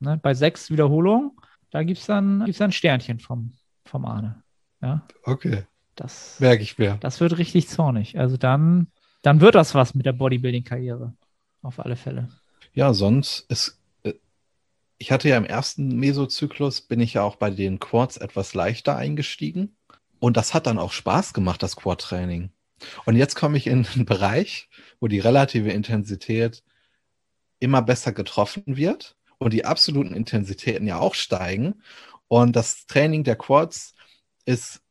Ne? Bei sechs Wiederholungen, da gibt's dann, gibt's dann ein Sternchen vom, vom Arne. Ja, Okay. das, Merke ich mir. das wird richtig zornig. Also dann, dann wird das was mit der Bodybuilding-Karriere. Auf alle Fälle. Ja, sonst ist. Ich hatte ja im ersten Mesozyklus, bin ich ja auch bei den Quads etwas leichter eingestiegen. Und das hat dann auch Spaß gemacht, das Quad-Training. Und jetzt komme ich in einen Bereich, wo die relative Intensität immer besser getroffen wird und die absoluten Intensitäten ja auch steigen. Und das Training der Quads ist,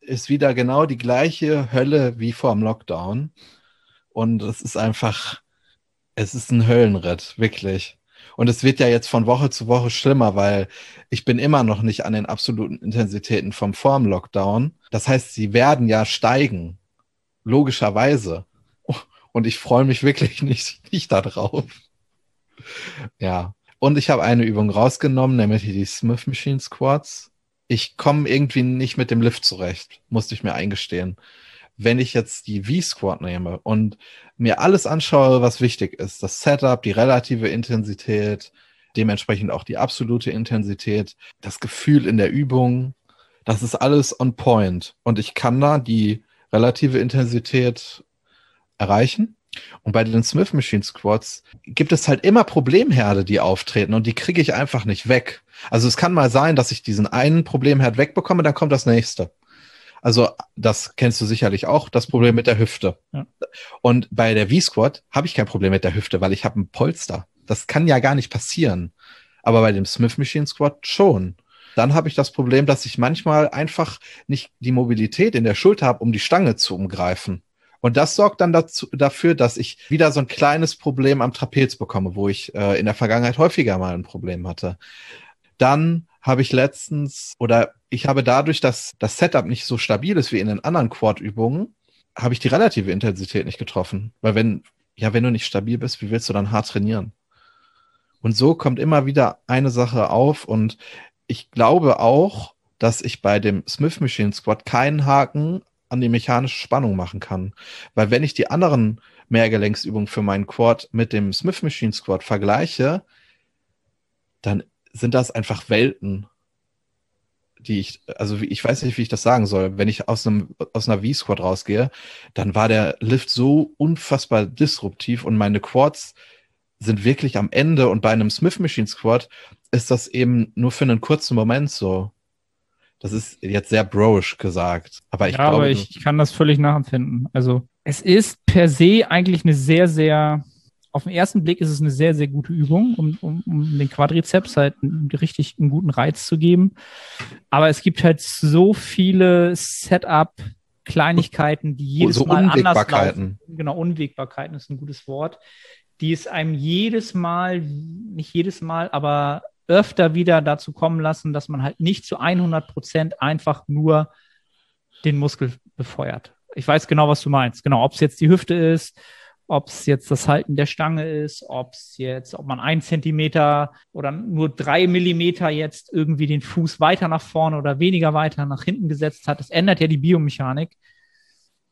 ist wieder genau die gleiche Hölle wie vor dem Lockdown. Und es ist einfach, es ist ein Höllenritt, wirklich. Und es wird ja jetzt von Woche zu Woche schlimmer, weil ich bin immer noch nicht an den absoluten Intensitäten vom vorm Lockdown. Das heißt, sie werden ja steigen. Logischerweise. Und ich freue mich wirklich nicht, nicht darauf. Ja. Und ich habe eine Übung rausgenommen, nämlich die Smith Machine Squats. Ich komme irgendwie nicht mit dem Lift zurecht, musste ich mir eingestehen. Wenn ich jetzt die V-Squat nehme und mir alles anschaue, was wichtig ist, das Setup, die relative Intensität, dementsprechend auch die absolute Intensität, das Gefühl in der Übung, das ist alles on point. Und ich kann da die relative Intensität erreichen. Und bei den Smith Machine Squats gibt es halt immer Problemherde, die auftreten und die kriege ich einfach nicht weg. Also es kann mal sein, dass ich diesen einen Problemherd wegbekomme, dann kommt das nächste. Also das kennst du sicherlich auch, das Problem mit der Hüfte. Ja. Und bei der V-Squat habe ich kein Problem mit der Hüfte, weil ich habe ein Polster. Das kann ja gar nicht passieren. Aber bei dem Smith Machine Squat schon. Dann habe ich das Problem, dass ich manchmal einfach nicht die Mobilität in der Schulter habe, um die Stange zu umgreifen. Und das sorgt dann dazu, dafür, dass ich wieder so ein kleines Problem am Trapez bekomme, wo ich äh, in der Vergangenheit häufiger mal ein Problem hatte. Dann habe ich letztens oder ich habe dadurch, dass das Setup nicht so stabil ist wie in den anderen Quad-Übungen, habe ich die relative Intensität nicht getroffen. Weil wenn, ja, wenn du nicht stabil bist, wie willst du dann hart trainieren? Und so kommt immer wieder eine Sache auf und ich glaube auch, dass ich bei dem Smith Machine Squat keinen Haken an die mechanische Spannung machen kann. Weil wenn ich die anderen Mehrgelenksübungen für meinen Quad mit dem Smith Machine Squat vergleiche, dann sind das einfach Welten, die ich, also wie, ich weiß nicht, wie ich das sagen soll. Wenn ich aus einem, aus einer V-Squat rausgehe, dann war der Lift so unfassbar disruptiv und meine Quads sind wirklich am Ende und bei einem Smith Machine Squat ist das eben nur für einen kurzen Moment so. Das ist jetzt sehr broish gesagt, aber ich ja, glaube, aber ich kann das völlig nachempfinden. Also es ist per se eigentlich eine sehr, sehr, auf den ersten Blick ist es eine sehr, sehr gute Übung, um, um, um den Quadrizeps halt einen, richtig einen guten Reiz zu geben. Aber es gibt halt so viele Setup-Kleinigkeiten, die jedes so Mal anders laufen. Genau, Unwägbarkeiten ist ein gutes Wort, die es einem jedes Mal, nicht jedes Mal, aber öfter wieder dazu kommen lassen, dass man halt nicht zu 100 Prozent einfach nur den Muskel befeuert. Ich weiß genau, was du meinst. Genau, ob es jetzt die Hüfte ist, ob es jetzt das Halten der Stange ist, ob es jetzt, ob man ein Zentimeter oder nur drei Millimeter jetzt irgendwie den Fuß weiter nach vorne oder weniger weiter nach hinten gesetzt hat. Das ändert ja die Biomechanik.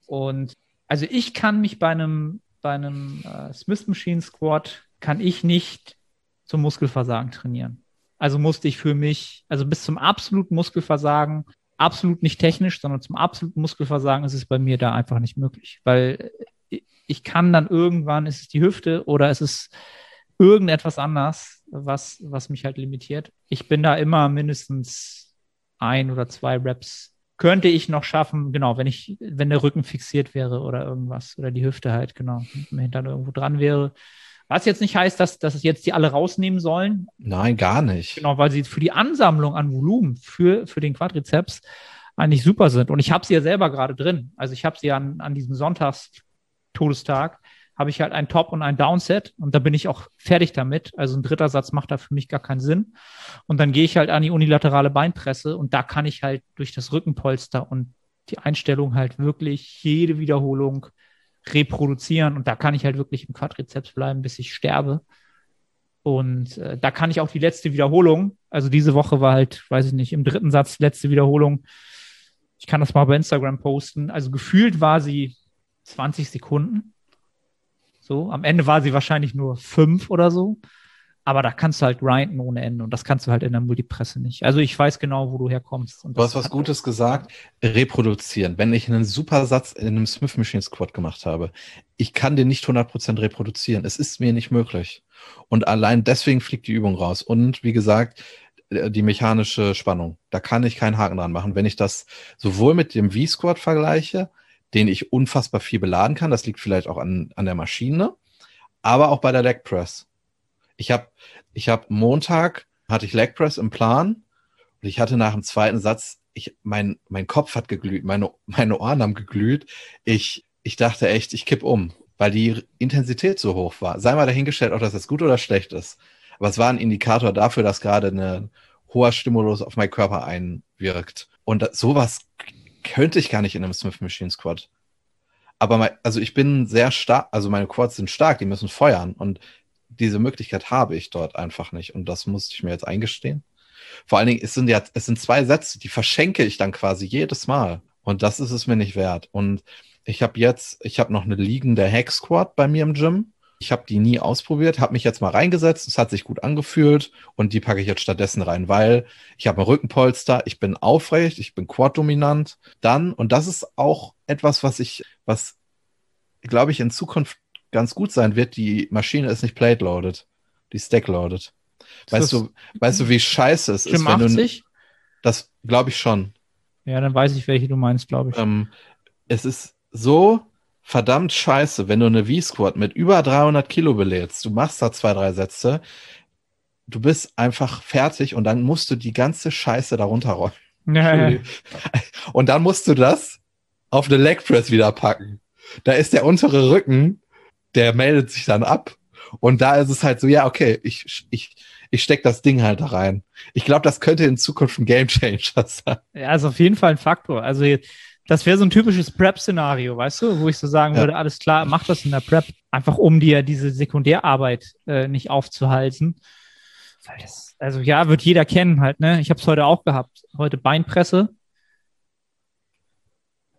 Und also ich kann mich bei einem, bei einem äh, Smith Machine Squat, kann ich nicht zum Muskelversagen trainieren. Also musste ich für mich, also bis zum absoluten Muskelversagen, absolut nicht technisch, sondern zum absoluten Muskelversagen ist es bei mir da einfach nicht möglich. Weil ich kann dann irgendwann, ist es die Hüfte oder ist es irgendetwas anders, was, was mich halt limitiert. Ich bin da immer mindestens ein oder zwei Reps könnte ich noch schaffen, genau, wenn ich, wenn der Rücken fixiert wäre oder irgendwas oder die Hüfte halt, genau, im Hintern irgendwo dran wäre. Was jetzt nicht heißt, dass, dass jetzt die alle rausnehmen sollen. Nein, gar nicht. Genau, weil sie für die Ansammlung an Volumen für, für den Quadrizeps eigentlich super sind. Und ich habe sie ja selber gerade drin. Also ich habe sie an, an diesem Sonntags-Todestag habe ich halt ein Top und ein Downset und da bin ich auch fertig damit. Also ein dritter Satz macht da für mich gar keinen Sinn. Und dann gehe ich halt an die unilaterale Beinpresse und da kann ich halt durch das Rückenpolster und die Einstellung halt wirklich jede Wiederholung reproduzieren und da kann ich halt wirklich im Quadrizeps bleiben, bis ich sterbe. Und äh, da kann ich auch die letzte Wiederholung, also diese Woche war halt, weiß ich nicht, im dritten Satz letzte Wiederholung. Ich kann das mal bei Instagram posten. Also gefühlt war sie 20 Sekunden so, am Ende war sie wahrscheinlich nur fünf oder so. Aber da kannst du halt grinden ohne Ende und das kannst du halt in der Multipresse nicht. Also ich weiß genau, wo du herkommst. du hast was Gutes gesagt. Reproduzieren. Wenn ich einen super Satz in einem Smith Machine Squad gemacht habe, ich kann den nicht 100% reproduzieren. Es ist mir nicht möglich. Und allein deswegen fliegt die Übung raus. Und wie gesagt, äh, die mechanische Spannung. Da kann ich keinen Haken dran machen. Wenn ich das sowohl mit dem V-Squad vergleiche, den ich unfassbar viel beladen kann. Das liegt vielleicht auch an, an der Maschine, aber auch bei der Leg Press. Ich habe ich hab Montag hatte ich Leg Press im Plan und ich hatte nach dem zweiten Satz, ich, mein, mein Kopf hat geglüht, meine, meine Ohren haben geglüht. Ich, ich dachte echt, ich kipp um, weil die Intensität so hoch war. Sei mal dahingestellt, ob das jetzt gut oder schlecht ist. Aber es war ein Indikator dafür, dass gerade ein hoher Stimulus auf meinen Körper einwirkt. Und sowas könnte ich gar nicht in einem Smith Machine Squad. Aber mein, also ich bin sehr stark, also meine Quads sind stark, die müssen feuern und diese Möglichkeit habe ich dort einfach nicht und das musste ich mir jetzt eingestehen. Vor allen Dingen, es sind ja, es sind zwei Sätze, die verschenke ich dann quasi jedes Mal und das ist es mir nicht wert. Und ich habe jetzt, ich habe noch eine liegende Hack Squad bei mir im Gym ich habe die nie ausprobiert, habe mich jetzt mal reingesetzt, es hat sich gut angefühlt und die packe ich jetzt stattdessen rein, weil ich habe ein Rückenpolster, ich bin aufrecht, ich bin quad-dominant. Dann, und das ist auch etwas, was ich, was, glaube ich, in Zukunft ganz gut sein wird, die Maschine ist nicht plate-loaded, die stack-loaded. Weißt du, weißt du, wie scheiße es ist, wenn 80? du. Das glaube ich schon. Ja, dann weiß ich, welche du meinst, glaube ich. Ähm, es ist so verdammt scheiße, wenn du eine V-Squad mit über 300 Kilo belädst. Du machst da zwei, drei Sätze. Du bist einfach fertig und dann musst du die ganze Scheiße darunter rollen. Ja, ja. Und dann musst du das auf eine Leg Press wieder packen. Da ist der untere Rücken, der meldet sich dann ab. Und da ist es halt so, ja, okay, ich, ich, ich steck das Ding halt da rein. Ich glaube, das könnte in Zukunft ein Game Changer sein. Ja, ist auf jeden Fall ein Faktor. Also das wäre so ein typisches Prep-Szenario, weißt du, wo ich so sagen ja. würde, alles klar, mach das in der Prep, einfach um dir diese Sekundärarbeit äh, nicht aufzuhalten. Weil das, also ja, wird jeder kennen halt, ne? Ich habe es heute auch gehabt. Heute Beinpresse.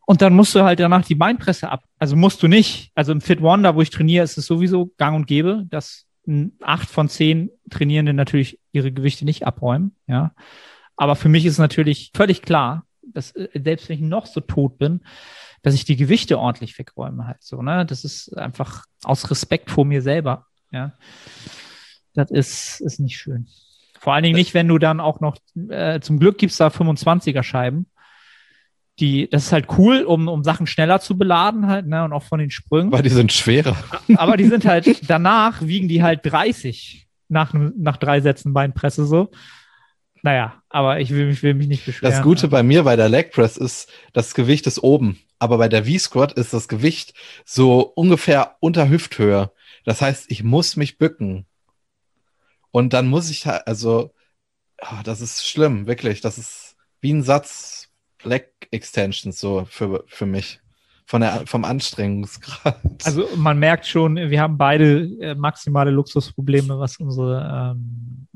Und dann musst du halt danach die Beinpresse ab. Also musst du nicht. Also im Fit One, da wo ich trainiere, ist es sowieso gang und gäbe, dass acht von zehn Trainierende natürlich ihre Gewichte nicht abräumen, ja. Aber für mich ist natürlich völlig klar, dass äh, selbst wenn ich noch so tot bin, dass ich die Gewichte ordentlich wegräume halt so, ne? Das ist einfach aus Respekt vor mir selber, ja. Das ist, ist nicht schön. Vor allen Dingen nicht, wenn du dann auch noch, äh, zum Glück gibt's da 25er Scheiben. Die, das ist halt cool, um, um Sachen schneller zu beladen halt, ne, und auch von den Sprüngen. Weil die sind schwerer. Aber die sind halt, danach wiegen die halt 30 nach, nach drei Sätzen Beinpresse so. Naja, aber ich will mich, will mich nicht beschweren. Das Gute bei mir bei der Leg Press ist, das Gewicht ist oben. Aber bei der V-Squat ist das Gewicht so ungefähr unter Hüfthöhe. Das heißt, ich muss mich bücken. Und dann muss ich halt, also, oh, das ist schlimm, wirklich. Das ist wie ein Satz Leg Extensions so für, für mich. Von der, vom Anstrengungsgrad. Also man merkt schon, wir haben beide äh, maximale Luxusprobleme, was unsere ähm,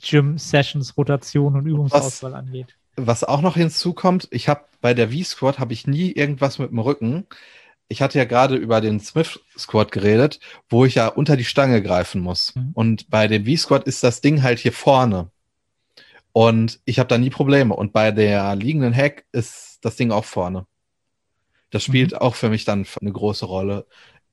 Gym-Sessions, Rotation und Übungsauswahl was, angeht. was auch noch hinzukommt, ich habe bei der V-Squad habe ich nie irgendwas mit dem Rücken. Ich hatte ja gerade über den Smith Squad geredet, wo ich ja unter die Stange greifen muss. Mhm. Und bei dem V-Squad ist das Ding halt hier vorne. Und ich habe da nie Probleme. Und bei der liegenden Hack ist das Ding auch vorne. Das spielt mhm. auch für mich dann eine große Rolle.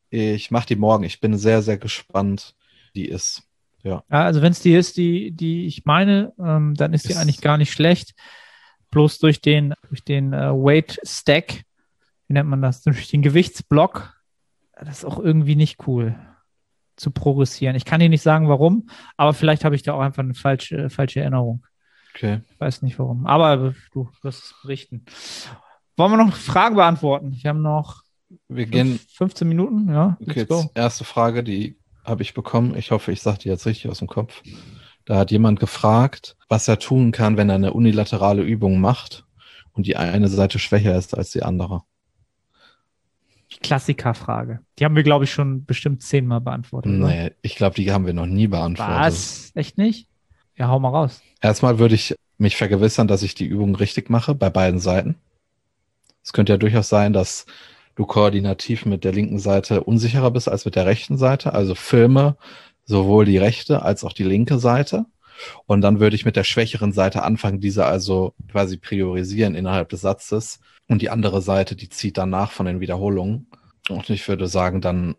Ich mache die morgen. Ich bin sehr, sehr gespannt, die ist. Ja. also wenn es die ist, die, die ich meine, ähm, dann ist, ist die eigentlich gar nicht schlecht. Bloß durch den, durch den äh, Weight Stack, wie nennt man das? Durch den Gewichtsblock, das ist auch irgendwie nicht cool zu progressieren. Ich kann dir nicht sagen, warum, aber vielleicht habe ich da auch einfach eine falsche, falsche Erinnerung. Okay. Ich weiß nicht warum. Aber du wirst es berichten. Wollen wir noch Fragen beantworten? Wir haben noch wir gehen 15 Minuten, ja. Okay, jetzt erste Frage, die habe ich bekommen. Ich hoffe, ich sage die jetzt richtig aus dem Kopf. Da hat jemand gefragt, was er tun kann, wenn er eine unilaterale Übung macht und die eine Seite schwächer ist als die andere. Klassikerfrage. Die haben wir, glaube ich, schon bestimmt zehnmal beantwortet. Oder? ich glaube, die haben wir noch nie beantwortet. Was? Echt nicht? Ja, hau mal raus. Erstmal würde ich mich vergewissern, dass ich die Übung richtig mache bei beiden Seiten. Es könnte ja durchaus sein, dass du koordinativ mit der linken Seite unsicherer bist als mit der rechten Seite. Also filme sowohl die rechte als auch die linke Seite. Und dann würde ich mit der schwächeren Seite anfangen, diese also quasi priorisieren innerhalb des Satzes. Und die andere Seite, die zieht danach von den Wiederholungen. Und ich würde sagen, dann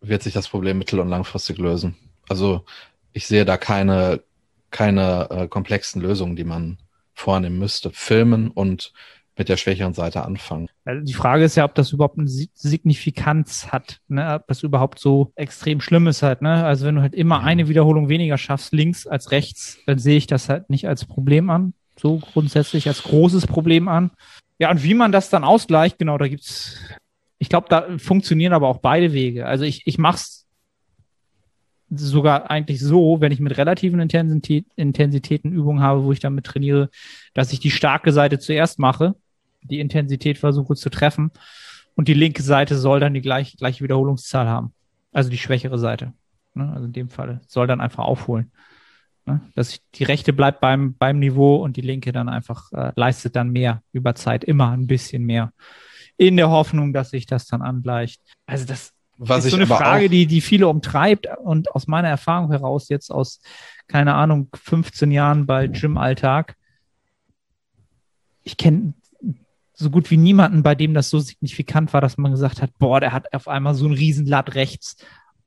wird sich das Problem mittel- und langfristig lösen. Also ich sehe da keine, keine äh, komplexen Lösungen, die man vornehmen müsste. Filmen und mit der schwächeren Seite anfangen. Die Frage ist ja, ob das überhaupt eine Signifikanz hat, ne? ob das überhaupt so extrem schlimm ist halt. Ne? Also wenn du halt immer eine Wiederholung weniger schaffst, links als rechts, dann sehe ich das halt nicht als Problem an, so grundsätzlich als großes Problem an. Ja, und wie man das dann ausgleicht, genau, da gibt's, ich glaube, da funktionieren aber auch beide Wege. Also ich, ich mache es sogar eigentlich so, wenn ich mit relativen Intensität, Intensitäten Übungen habe, wo ich damit trainiere, dass ich die starke Seite zuerst mache die Intensität versuche zu treffen. Und die linke Seite soll dann die gleiche, gleiche Wiederholungszahl haben. Also die schwächere Seite. Ne? Also in dem Fall soll dann einfach aufholen. Ne? Dass ich, die rechte bleibt beim, beim Niveau und die linke dann einfach äh, leistet dann mehr über Zeit, immer ein bisschen mehr. In der Hoffnung, dass sich das dann angleicht. Also das Was ist so eine Frage, die, die viele umtreibt und aus meiner Erfahrung heraus jetzt aus, keine Ahnung, 15 Jahren bei Gym-Alltag. Ich kenne so gut wie niemanden, bei dem das so signifikant war, dass man gesagt hat, boah, der hat auf einmal so einen riesen Latt rechts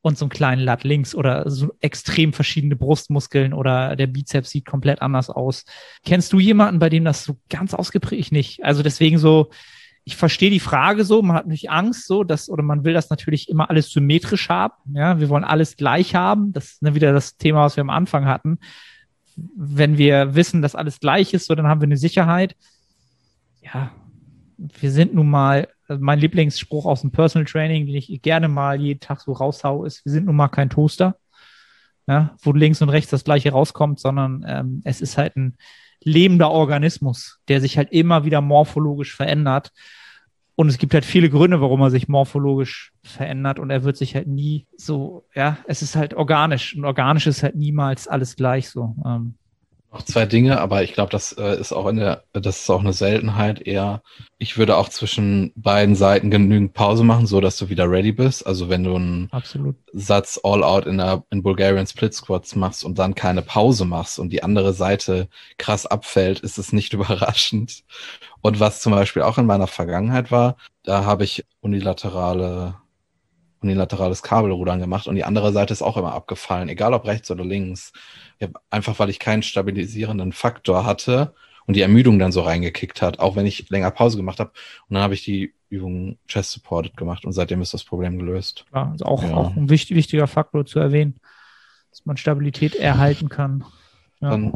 und so einen kleinen Latt links oder so extrem verschiedene Brustmuskeln oder der Bizeps sieht komplett anders aus. Kennst du jemanden, bei dem das so ganz ausgeprägt nicht? Also deswegen so, ich verstehe die Frage so, man hat nicht Angst so, dass, oder man will das natürlich immer alles symmetrisch haben. Ja, wir wollen alles gleich haben. Das ist dann wieder das Thema, was wir am Anfang hatten. Wenn wir wissen, dass alles gleich ist, so dann haben wir eine Sicherheit. Ja, wir sind nun mal, also mein Lieblingsspruch aus dem Personal Training, den ich gerne mal jeden Tag so raushau, ist, wir sind nun mal kein Toaster, ja, wo links und rechts das gleiche rauskommt, sondern ähm, es ist halt ein lebender Organismus, der sich halt immer wieder morphologisch verändert. Und es gibt halt viele Gründe, warum er sich morphologisch verändert und er wird sich halt nie so, ja, es ist halt organisch und organisch ist halt niemals alles gleich so. Ähm, noch zwei Dinge, aber ich glaube, das äh, ist auch in der, das ist auch eine Seltenheit eher. Ich würde auch zwischen beiden Seiten genügend Pause machen, so dass du wieder ready bist. Also wenn du einen Absolut. Satz All Out in der in Bulgarian Split Squats machst und dann keine Pause machst und die andere Seite krass abfällt, ist es nicht überraschend. Und was zum Beispiel auch in meiner Vergangenheit war, da habe ich unilaterale unilaterales Kabelrudern gemacht und die andere Seite ist auch immer abgefallen, egal ob rechts oder links. Ja, einfach weil ich keinen stabilisierenden Faktor hatte und die Ermüdung dann so reingekickt hat, auch wenn ich länger Pause gemacht habe. Und dann habe ich die Übung Chest Supported gemacht und seitdem ist das Problem gelöst. Ja, also auch, ja. auch ein wichtig, wichtiger Faktor zu erwähnen, dass man Stabilität erhalten kann. Ja. Dann,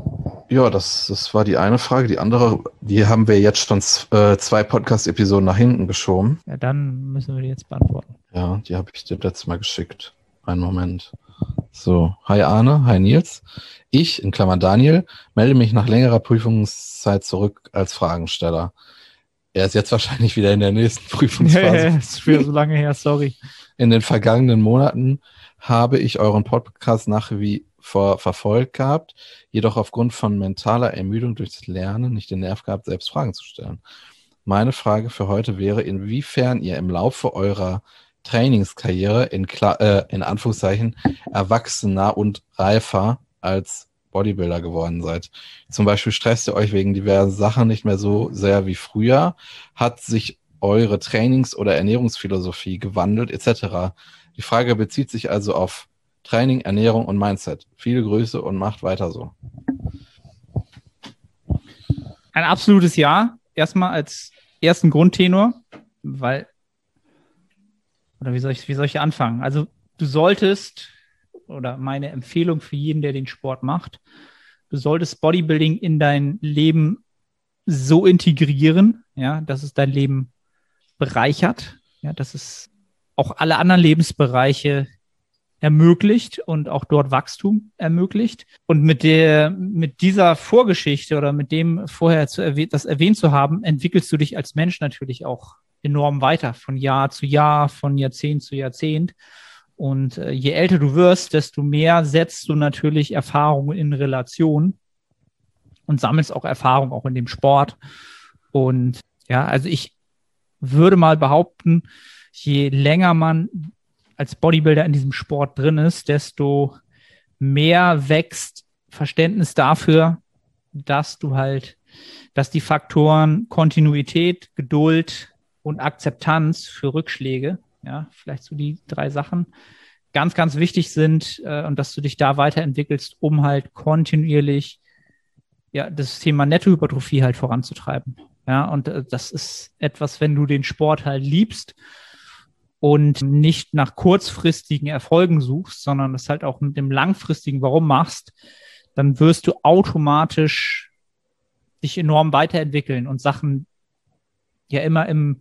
ja, das, das war die eine Frage. Die andere, die haben wir jetzt schon äh, zwei Podcast-Episoden nach hinten geschoben. Ja, dann müssen wir die jetzt beantworten. Ja, die habe ich dir letztes Mal geschickt. Einen Moment. So, hi Arne, hi Nils. Ich, in Klammern Daniel, melde mich nach längerer Prüfungszeit zurück als Fragensteller. Er ist jetzt wahrscheinlich wieder in der nächsten Prüfungsphase. Ja, ja, ist schon so lange her, sorry. In den vergangenen Monaten habe ich euren Podcast nach wie vor verfolgt gehabt, jedoch aufgrund von mentaler Ermüdung durchs Lernen nicht den Nerv gehabt, selbst Fragen zu stellen. Meine Frage für heute wäre, inwiefern ihr im Laufe eurer Trainingskarriere in, äh, in Anführungszeichen erwachsener und reifer als Bodybuilder geworden seid. Zum Beispiel stresst ihr euch wegen diversen Sachen nicht mehr so sehr wie früher. Hat sich eure Trainings- oder Ernährungsphilosophie gewandelt etc. Die Frage bezieht sich also auf Training, Ernährung und Mindset. Viele Grüße und macht weiter so. Ein absolutes Ja. Erstmal als ersten Grundtenor, weil, oder wie soll ich, wie soll ich anfangen? Also, du solltest, oder meine Empfehlung für jeden, der den Sport macht, du solltest Bodybuilding in dein Leben so integrieren, ja, dass es dein Leben bereichert, ja, dass es auch alle anderen Lebensbereiche ermöglicht und auch dort Wachstum ermöglicht. Und mit der, mit dieser Vorgeschichte oder mit dem vorher zu erwäh das erwähnt zu haben, entwickelst du dich als Mensch natürlich auch enorm weiter, von Jahr zu Jahr, von Jahrzehnt zu Jahrzehnt. Und äh, je älter du wirst, desto mehr setzt du natürlich Erfahrungen in Relation und sammelst auch Erfahrung auch in dem Sport. Und ja, also ich würde mal behaupten, je länger man als Bodybuilder in diesem Sport drin ist, desto mehr wächst Verständnis dafür, dass du halt, dass die Faktoren Kontinuität, Geduld und Akzeptanz für Rückschläge, ja, vielleicht so die drei Sachen, ganz, ganz wichtig sind äh, und dass du dich da weiterentwickelst, um halt kontinuierlich ja, das Thema Nettohypertrophie halt voranzutreiben. Ja, und äh, das ist etwas, wenn du den Sport halt liebst und nicht nach kurzfristigen Erfolgen suchst, sondern es halt auch mit dem langfristigen Warum machst, dann wirst du automatisch dich enorm weiterentwickeln und Sachen ja immer im,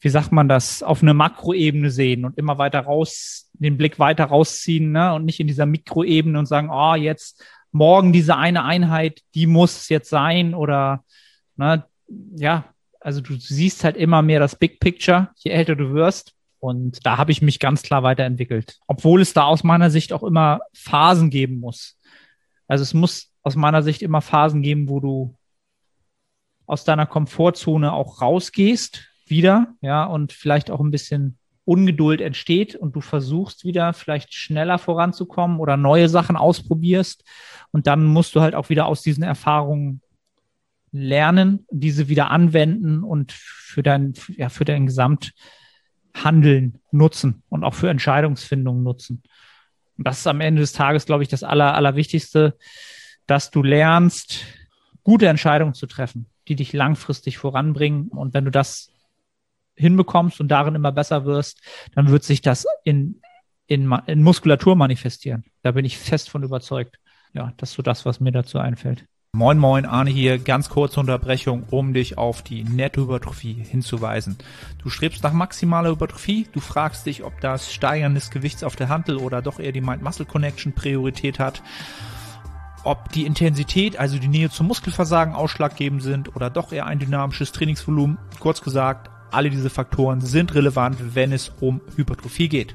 wie sagt man das, auf eine Makroebene sehen und immer weiter raus, den Blick weiter rausziehen, ne? Und nicht in dieser Mikroebene und sagen, oh, jetzt morgen diese eine Einheit, die muss jetzt sein oder ne, ja, also du siehst halt immer mehr das Big Picture, je älter du wirst. Und da habe ich mich ganz klar weiterentwickelt. Obwohl es da aus meiner Sicht auch immer Phasen geben muss. Also es muss aus meiner Sicht immer Phasen geben, wo du aus deiner Komfortzone auch rausgehst, wieder, ja, und vielleicht auch ein bisschen Ungeduld entsteht und du versuchst wieder vielleicht schneller voranzukommen oder neue Sachen ausprobierst. Und dann musst du halt auch wieder aus diesen Erfahrungen lernen, diese wieder anwenden und für dein, ja, für dein Gesamt, Handeln nutzen und auch für Entscheidungsfindung nutzen. Und das ist am Ende des Tages, glaube ich, das Aller, Allerwichtigste, dass du lernst, gute Entscheidungen zu treffen, die dich langfristig voranbringen. Und wenn du das hinbekommst und darin immer besser wirst, dann wird sich das in, in, in Muskulatur manifestieren. Da bin ich fest von überzeugt. Ja, das ist so das, was mir dazu einfällt. Moin Moin, Arne hier, ganz kurze Unterbrechung, um dich auf die Nettohypertrophie hinzuweisen. Du strebst nach maximaler Hypertrophie, du fragst dich, ob das Steigern des Gewichts auf der Hantel oder doch eher die Mind-Muscle-Connection Priorität hat, ob die Intensität, also die Nähe zum Muskelversagen ausschlaggebend sind oder doch eher ein dynamisches Trainingsvolumen. Kurz gesagt, alle diese Faktoren sind relevant, wenn es um Hypertrophie geht.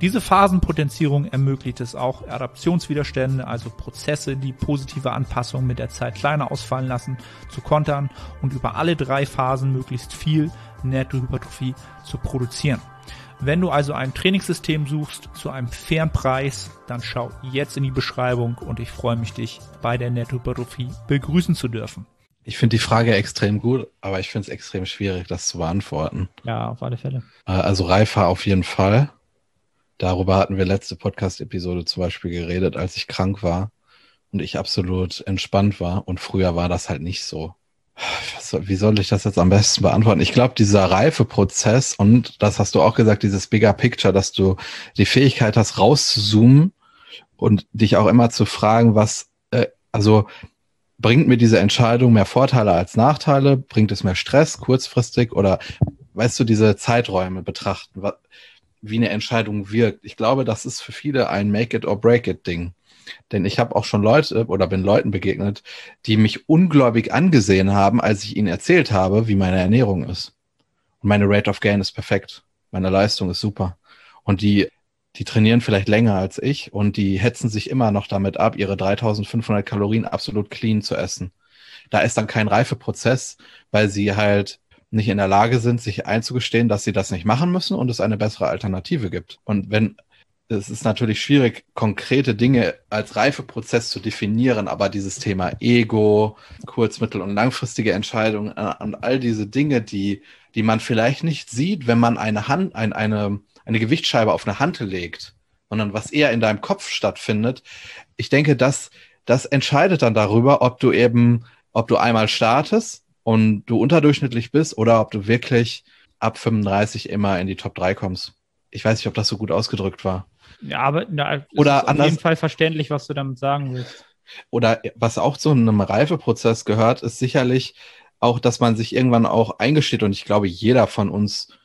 Diese Phasenpotenzierung ermöglicht es auch, Adaptionswiderstände, also Prozesse, die positive Anpassungen mit der Zeit kleiner ausfallen lassen, zu kontern und über alle drei Phasen möglichst viel Nettohypertrophie zu produzieren. Wenn du also ein Trainingssystem suchst zu einem fairen Preis, dann schau jetzt in die Beschreibung und ich freue mich, dich bei der Nettohypertrophie begrüßen zu dürfen. Ich finde die Frage extrem gut, aber ich finde es extrem schwierig, das zu beantworten. Ja, auf alle Fälle. Äh, also reifer auf jeden Fall. Darüber hatten wir letzte Podcast-Episode zum Beispiel geredet, als ich krank war und ich absolut entspannt war. Und früher war das halt nicht so. wie soll ich das jetzt am besten beantworten? Ich glaube, dieser Reifeprozess und das hast du auch gesagt, dieses Bigger Picture, dass du die Fähigkeit hast, rauszuzoomen und dich auch immer zu fragen, was, äh, also bringt mir diese Entscheidung mehr Vorteile als Nachteile? Bringt es mehr Stress kurzfristig oder weißt du, diese Zeiträume betrachten, wie eine Entscheidung wirkt. Ich glaube, das ist für viele ein Make it or break it Ding. Denn ich habe auch schon Leute oder bin Leuten begegnet, die mich ungläubig angesehen haben, als ich ihnen erzählt habe, wie meine Ernährung ist. Und meine Rate of Gain ist perfekt. Meine Leistung ist super. Und die, die trainieren vielleicht länger als ich und die hetzen sich immer noch damit ab, ihre 3500 Kalorien absolut clean zu essen. Da ist dann kein Reifeprozess, weil sie halt nicht in der Lage sind, sich einzugestehen, dass sie das nicht machen müssen und es eine bessere Alternative gibt. Und wenn es ist natürlich schwierig, konkrete Dinge als Reifeprozess zu definieren, aber dieses Thema Ego, kurz-, mittel- und langfristige Entscheidungen äh, und all diese Dinge, die, die man vielleicht nicht sieht, wenn man eine Hand, ein, eine, eine Gewichtsscheibe auf eine Hand legt, sondern was eher in deinem Kopf stattfindet. Ich denke, das, das entscheidet dann darüber, ob du eben, ob du einmal startest und du unterdurchschnittlich bist oder ob du wirklich ab 35 immer in die Top 3 kommst. Ich weiß nicht, ob das so gut ausgedrückt war. Ja, aber na, Oder anders- auf jeden Fall verständlich, was du damit sagen willst. Oder was auch zu einem Reifeprozess gehört, ist sicherlich auch, dass man sich irgendwann auch eingesteht, und ich glaube, jeder von uns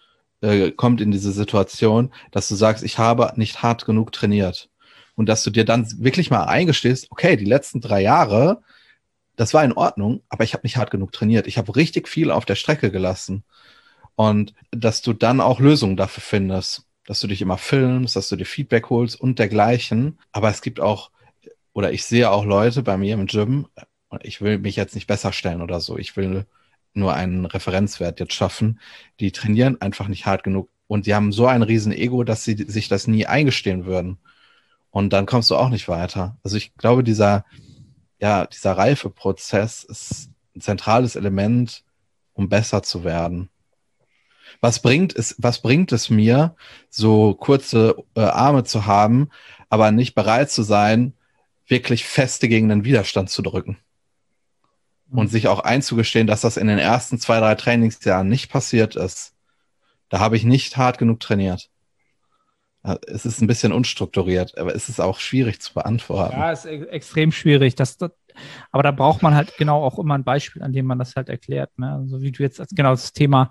äh, kommt in diese Situation, dass du sagst, ich habe nicht hart genug trainiert. Und dass du dir dann wirklich mal eingestehst, okay, die letzten drei Jahre, das war in Ordnung, aber ich habe nicht hart genug trainiert. Ich habe richtig viel auf der Strecke gelassen. Und dass du dann auch Lösungen dafür findest, dass du dich immer filmst, dass du dir Feedback holst und dergleichen. Aber es gibt auch, oder ich sehe auch Leute bei mir im Gym, ich will mich jetzt nicht besser stellen oder so, ich will nur einen Referenzwert jetzt schaffen, die trainieren einfach nicht hart genug und die haben so ein riesen Ego, dass sie sich das nie eingestehen würden. Und dann kommst du auch nicht weiter. Also ich glaube, dieser, ja, dieser Reifeprozess ist ein zentrales Element, um besser zu werden. Was bringt es, was bringt es mir, so kurze äh, Arme zu haben, aber nicht bereit zu sein, wirklich feste gegen den Widerstand zu drücken? Und sich auch einzugestehen, dass das in den ersten zwei, drei Trainingsjahren nicht passiert ist. Da habe ich nicht hart genug trainiert. Es ist ein bisschen unstrukturiert, aber es ist auch schwierig zu beantworten. Ja, ist e extrem schwierig. Das, das, aber da braucht man halt genau auch immer ein Beispiel, an dem man das halt erklärt. Ne? Also wie du jetzt als genau das Thema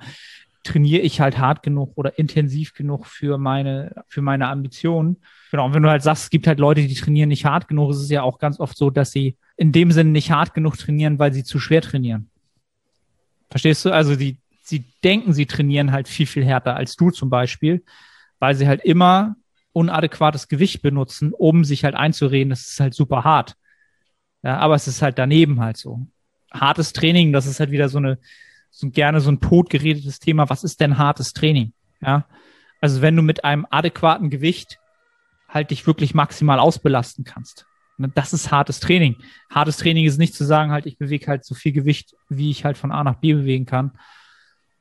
trainiere ich halt hart genug oder intensiv genug für meine, für meine Ambitionen. Genau, und wenn du halt sagst, es gibt halt Leute, die trainieren nicht hart genug, ist es ja auch ganz oft so, dass sie in dem Sinne nicht hart genug trainieren, weil sie zu schwer trainieren. Verstehst du? Also die, sie denken, sie trainieren halt viel, viel härter als du zum Beispiel, weil sie halt immer unadäquates Gewicht benutzen, um sich halt einzureden, das ist halt super hart. Ja, aber es ist halt daneben halt so. Hartes Training, das ist halt wieder so eine, so gerne so ein totgeredetes Thema. Was ist denn hartes Training? Ja, also wenn du mit einem adäquaten Gewicht halt dich wirklich maximal ausbelasten kannst. Ne, Das ist hartes Training. Hartes Training ist nicht zu sagen, halt, ich bewege halt so viel Gewicht, wie ich halt von A nach B bewegen kann.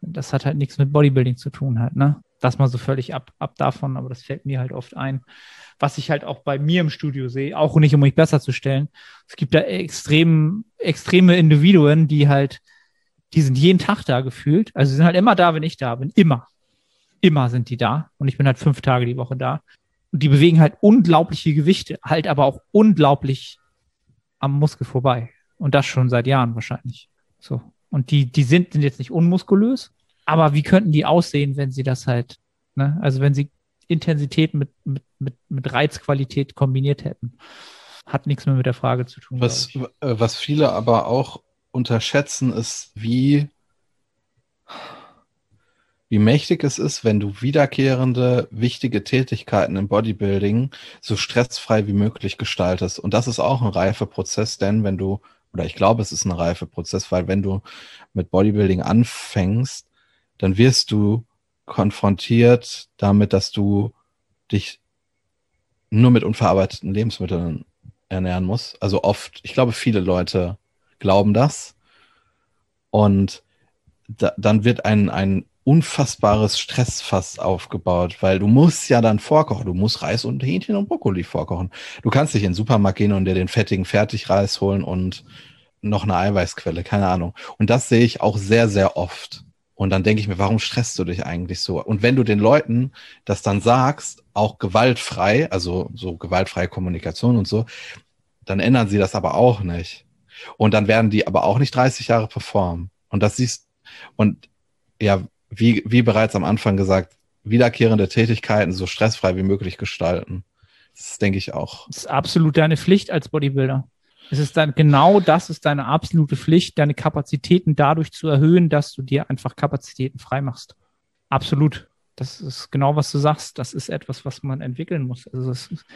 Das hat halt nichts mit Bodybuilding zu tun halt, ne? Das mal so völlig ab, ab davon, aber das fällt mir halt oft ein. Was ich halt auch bei mir im Studio sehe, auch nicht um mich besser zu stellen. Es gibt da extrem, extreme Individuen, die halt, die sind jeden Tag da gefühlt. Also sie sind halt immer da, wenn ich da bin. Immer. Immer sind die da. Und ich bin halt fünf Tage die Woche da. Und die bewegen halt unglaubliche Gewichte, halt aber auch unglaublich am Muskel vorbei. Und das schon seit Jahren wahrscheinlich. So. Und die, die sind, sind jetzt nicht unmuskulös, aber wie könnten die aussehen, wenn sie das halt, ne? Also wenn sie Intensität mit, mit, mit, mit Reizqualität kombiniert hätten. Hat nichts mehr mit der Frage zu tun. Was, äh, was viele aber auch unterschätzen, ist, wie, wie mächtig es ist, wenn du wiederkehrende, wichtige Tätigkeiten im Bodybuilding so stressfrei wie möglich gestaltest. Und das ist auch ein Reifeprozess, denn wenn du, oder ich glaube, es ist ein Reifeprozess, weil wenn du mit Bodybuilding anfängst, dann wirst du konfrontiert damit, dass du dich nur mit unverarbeiteten Lebensmitteln ernähren musst. Also oft, ich glaube, viele Leute glauben das. Und da, dann wird ein, ein unfassbares Stressfass aufgebaut, weil du musst ja dann vorkochen. Du musst Reis und Hähnchen und Brokkoli vorkochen. Du kannst nicht in den Supermarkt gehen und dir den fettigen Fertigreis holen und noch eine Eiweißquelle, keine Ahnung. Und das sehe ich auch sehr, sehr oft. Und dann denke ich mir, warum stresst du dich eigentlich so? Und wenn du den Leuten das dann sagst, auch gewaltfrei, also so gewaltfreie Kommunikation und so, dann ändern sie das aber auch nicht. Und dann werden die aber auch nicht 30 Jahre performen. Und das siehst, und ja, wie, wie bereits am Anfang gesagt, wiederkehrende Tätigkeiten so stressfrei wie möglich gestalten. Das denke ich auch. Das ist absolut deine Pflicht als Bodybuilder. Es ist dann genau das ist deine absolute Pflicht, deine Kapazitäten dadurch zu erhöhen, dass du dir einfach Kapazitäten freimachst. Absolut. Das ist genau, was du sagst. Das ist etwas, was man entwickeln muss. Also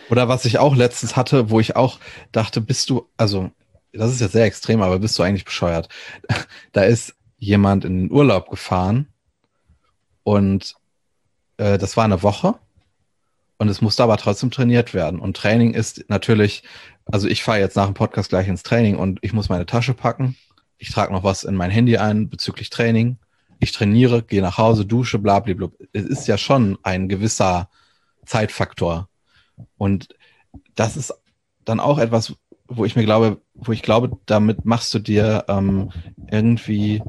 Oder was ich auch letztens hatte, wo ich auch dachte, bist du, also das ist jetzt sehr extrem, aber bist du eigentlich bescheuert? Da ist jemand in den Urlaub gefahren und äh, das war eine Woche und es musste aber trotzdem trainiert werden. Und Training ist natürlich, also ich fahre jetzt nach dem Podcast gleich ins Training und ich muss meine Tasche packen. Ich trage noch was in mein Handy ein bezüglich Training. Ich trainiere, gehe nach Hause, dusche, bla, bla, bla. Es ist ja schon ein gewisser Zeitfaktor. Und das ist dann auch etwas, wo ich mir glaube, wo ich glaube, damit machst du dir ähm, irgendwie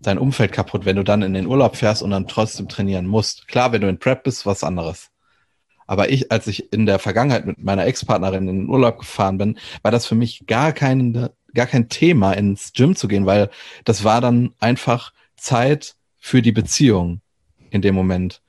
dein Umfeld kaputt, wenn du dann in den Urlaub fährst und dann trotzdem trainieren musst. Klar, wenn du in Prep bist, was anderes. Aber ich, als ich in der Vergangenheit mit meiner Ex-Partnerin in den Urlaub gefahren bin, war das für mich gar kein, gar kein Thema, ins Gym zu gehen, weil das war dann einfach Zeit für die Beziehung in dem Moment.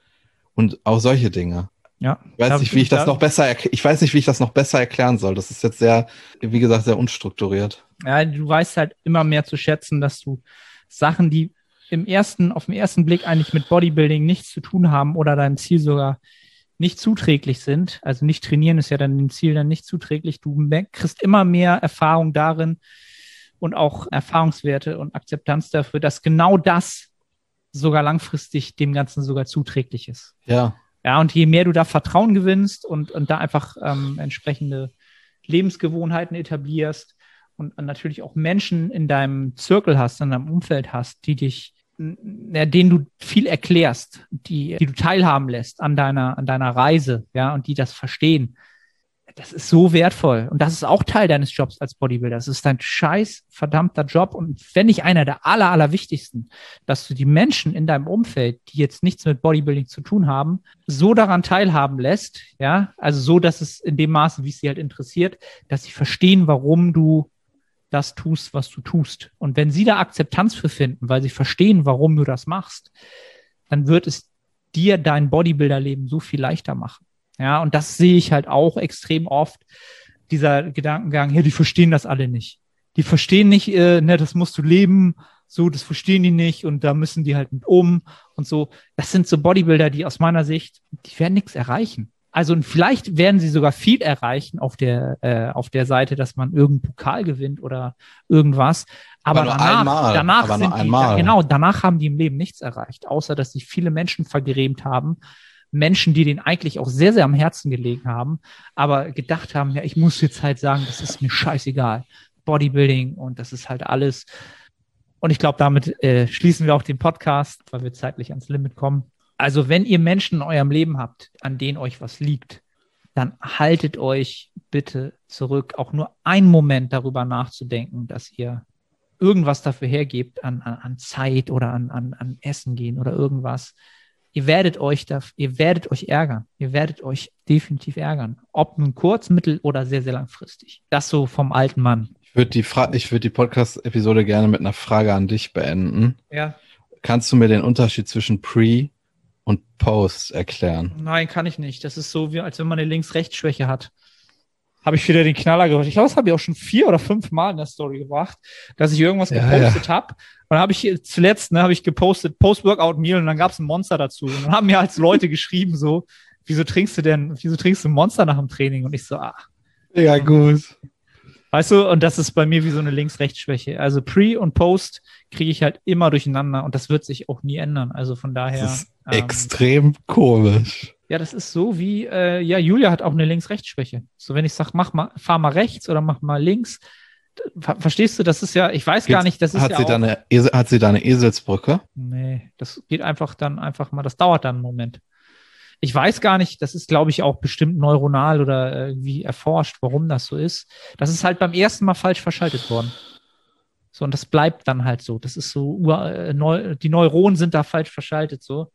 Und auch solche Dinge. Ja. Ich weiß nicht, wie ich das noch besser, ich weiß nicht, wie ich das noch besser erklären soll. Das ist jetzt sehr, wie gesagt, sehr unstrukturiert. Ja, du weißt halt immer mehr zu schätzen, dass du Sachen, die im ersten, auf den ersten Blick eigentlich mit Bodybuilding nichts zu tun haben oder deinem Ziel sogar nicht zuträglich sind, also nicht trainieren ist ja dann dem Ziel dann nicht zuträglich, du kriegst immer mehr Erfahrung darin und auch Erfahrungswerte und Akzeptanz dafür, dass genau das sogar langfristig dem Ganzen sogar zuträglich ist. Ja. Ja, und je mehr du da Vertrauen gewinnst und, und da einfach ähm, entsprechende Lebensgewohnheiten etablierst und, und natürlich auch Menschen in deinem Zirkel hast, in deinem Umfeld hast, die dich ja, denen du viel erklärst, die, die du teilhaben lässt an deiner, an deiner Reise, ja, und die das verstehen. Das ist so wertvoll. Und das ist auch Teil deines Jobs als Bodybuilder. Das ist dein scheiß verdammter Job. Und wenn nicht einer der aller, aller wichtigsten, dass du die Menschen in deinem Umfeld, die jetzt nichts mit Bodybuilding zu tun haben, so daran teilhaben lässt, ja, also so, dass es in dem Maße, wie es sie halt interessiert, dass sie verstehen, warum du das tust, was du tust. Und wenn sie da Akzeptanz für finden, weil sie verstehen, warum du das machst, dann wird es dir dein Bodybuilder-Leben so viel leichter machen. Ja, und das sehe ich halt auch extrem oft, dieser Gedankengang, ja, die verstehen das alle nicht. Die verstehen nicht, äh, ne, das musst du leben, so, das verstehen die nicht und da müssen die halt mit um und so. Das sind so Bodybuilder, die aus meiner Sicht, die werden nichts erreichen also vielleicht werden sie sogar viel erreichen auf der, äh, auf der Seite, dass man irgendeinen Pokal gewinnt oder irgendwas. Aber, aber danach, einmal. danach aber sind die, ja, genau, danach haben die im Leben nichts erreicht, außer dass sich viele Menschen vergrämt haben. Menschen, die denen eigentlich auch sehr, sehr am Herzen gelegen haben, aber gedacht haben, ja, ich muss jetzt halt sagen, das ist mir scheißegal. Bodybuilding und das ist halt alles. Und ich glaube, damit äh, schließen wir auch den Podcast, weil wir zeitlich ans Limit kommen. Also wenn ihr Menschen in eurem Leben habt, an denen euch was liegt, dann haltet euch bitte zurück, auch nur einen Moment darüber nachzudenken, dass ihr irgendwas dafür hergebt an, an, an Zeit oder an, an, an Essen gehen oder irgendwas. Ihr werdet euch da, ihr werdet euch ärgern. Ihr werdet euch definitiv ärgern. Ob nun kurz, mittel oder sehr, sehr langfristig. Das so vom alten Mann. Ich würde die, Fra ich würde die Podcast-Episode gerne mit einer Frage an dich beenden. Ja. Kannst du mir den Unterschied zwischen Pre und Post erklären? Nein, kann ich nicht. Das ist so, wie als wenn man eine Links-Rechts-Schwäche hat. Habe ich wieder den Knaller gemacht. Ich glaube, das habe ich auch schon vier oder fünf Mal in der Story gebracht, dass ich irgendwas ja, gepostet ja. habe. Und dann habe ich zuletzt, ne, habe ich gepostet Post-Workout-Meal und dann gab es ein Monster dazu. Und dann haben mir als Leute geschrieben so, wieso trinkst du denn, wieso trinkst du ein Monster nach dem Training? Und ich so, ah. Ja, gut. Weißt du, und das ist bei mir wie so eine Links-Rechts-Schwäche. Also Pre und Post kriege ich halt immer durcheinander und das wird sich auch nie ändern. Also von daher. Das ist ähm, extrem komisch. Ja, das ist so wie, äh, ja, Julia hat auch eine Links-Rechts-Schwäche. So, wenn ich sage, mach mal, fahr mal rechts oder mach mal links, verstehst du, das ist ja, ich weiß Geht's, gar nicht, das ist hat ja sie auch, da eine, Hat sie da eine Eselsbrücke? Nee, das geht einfach dann einfach mal, das dauert dann einen Moment ich weiß gar nicht, das ist, glaube ich, auch bestimmt neuronal oder irgendwie erforscht, warum das so ist. Das ist halt beim ersten Mal falsch verschaltet worden. So, und das bleibt dann halt so. Das ist so, neu, die Neuronen sind da falsch verschaltet, so.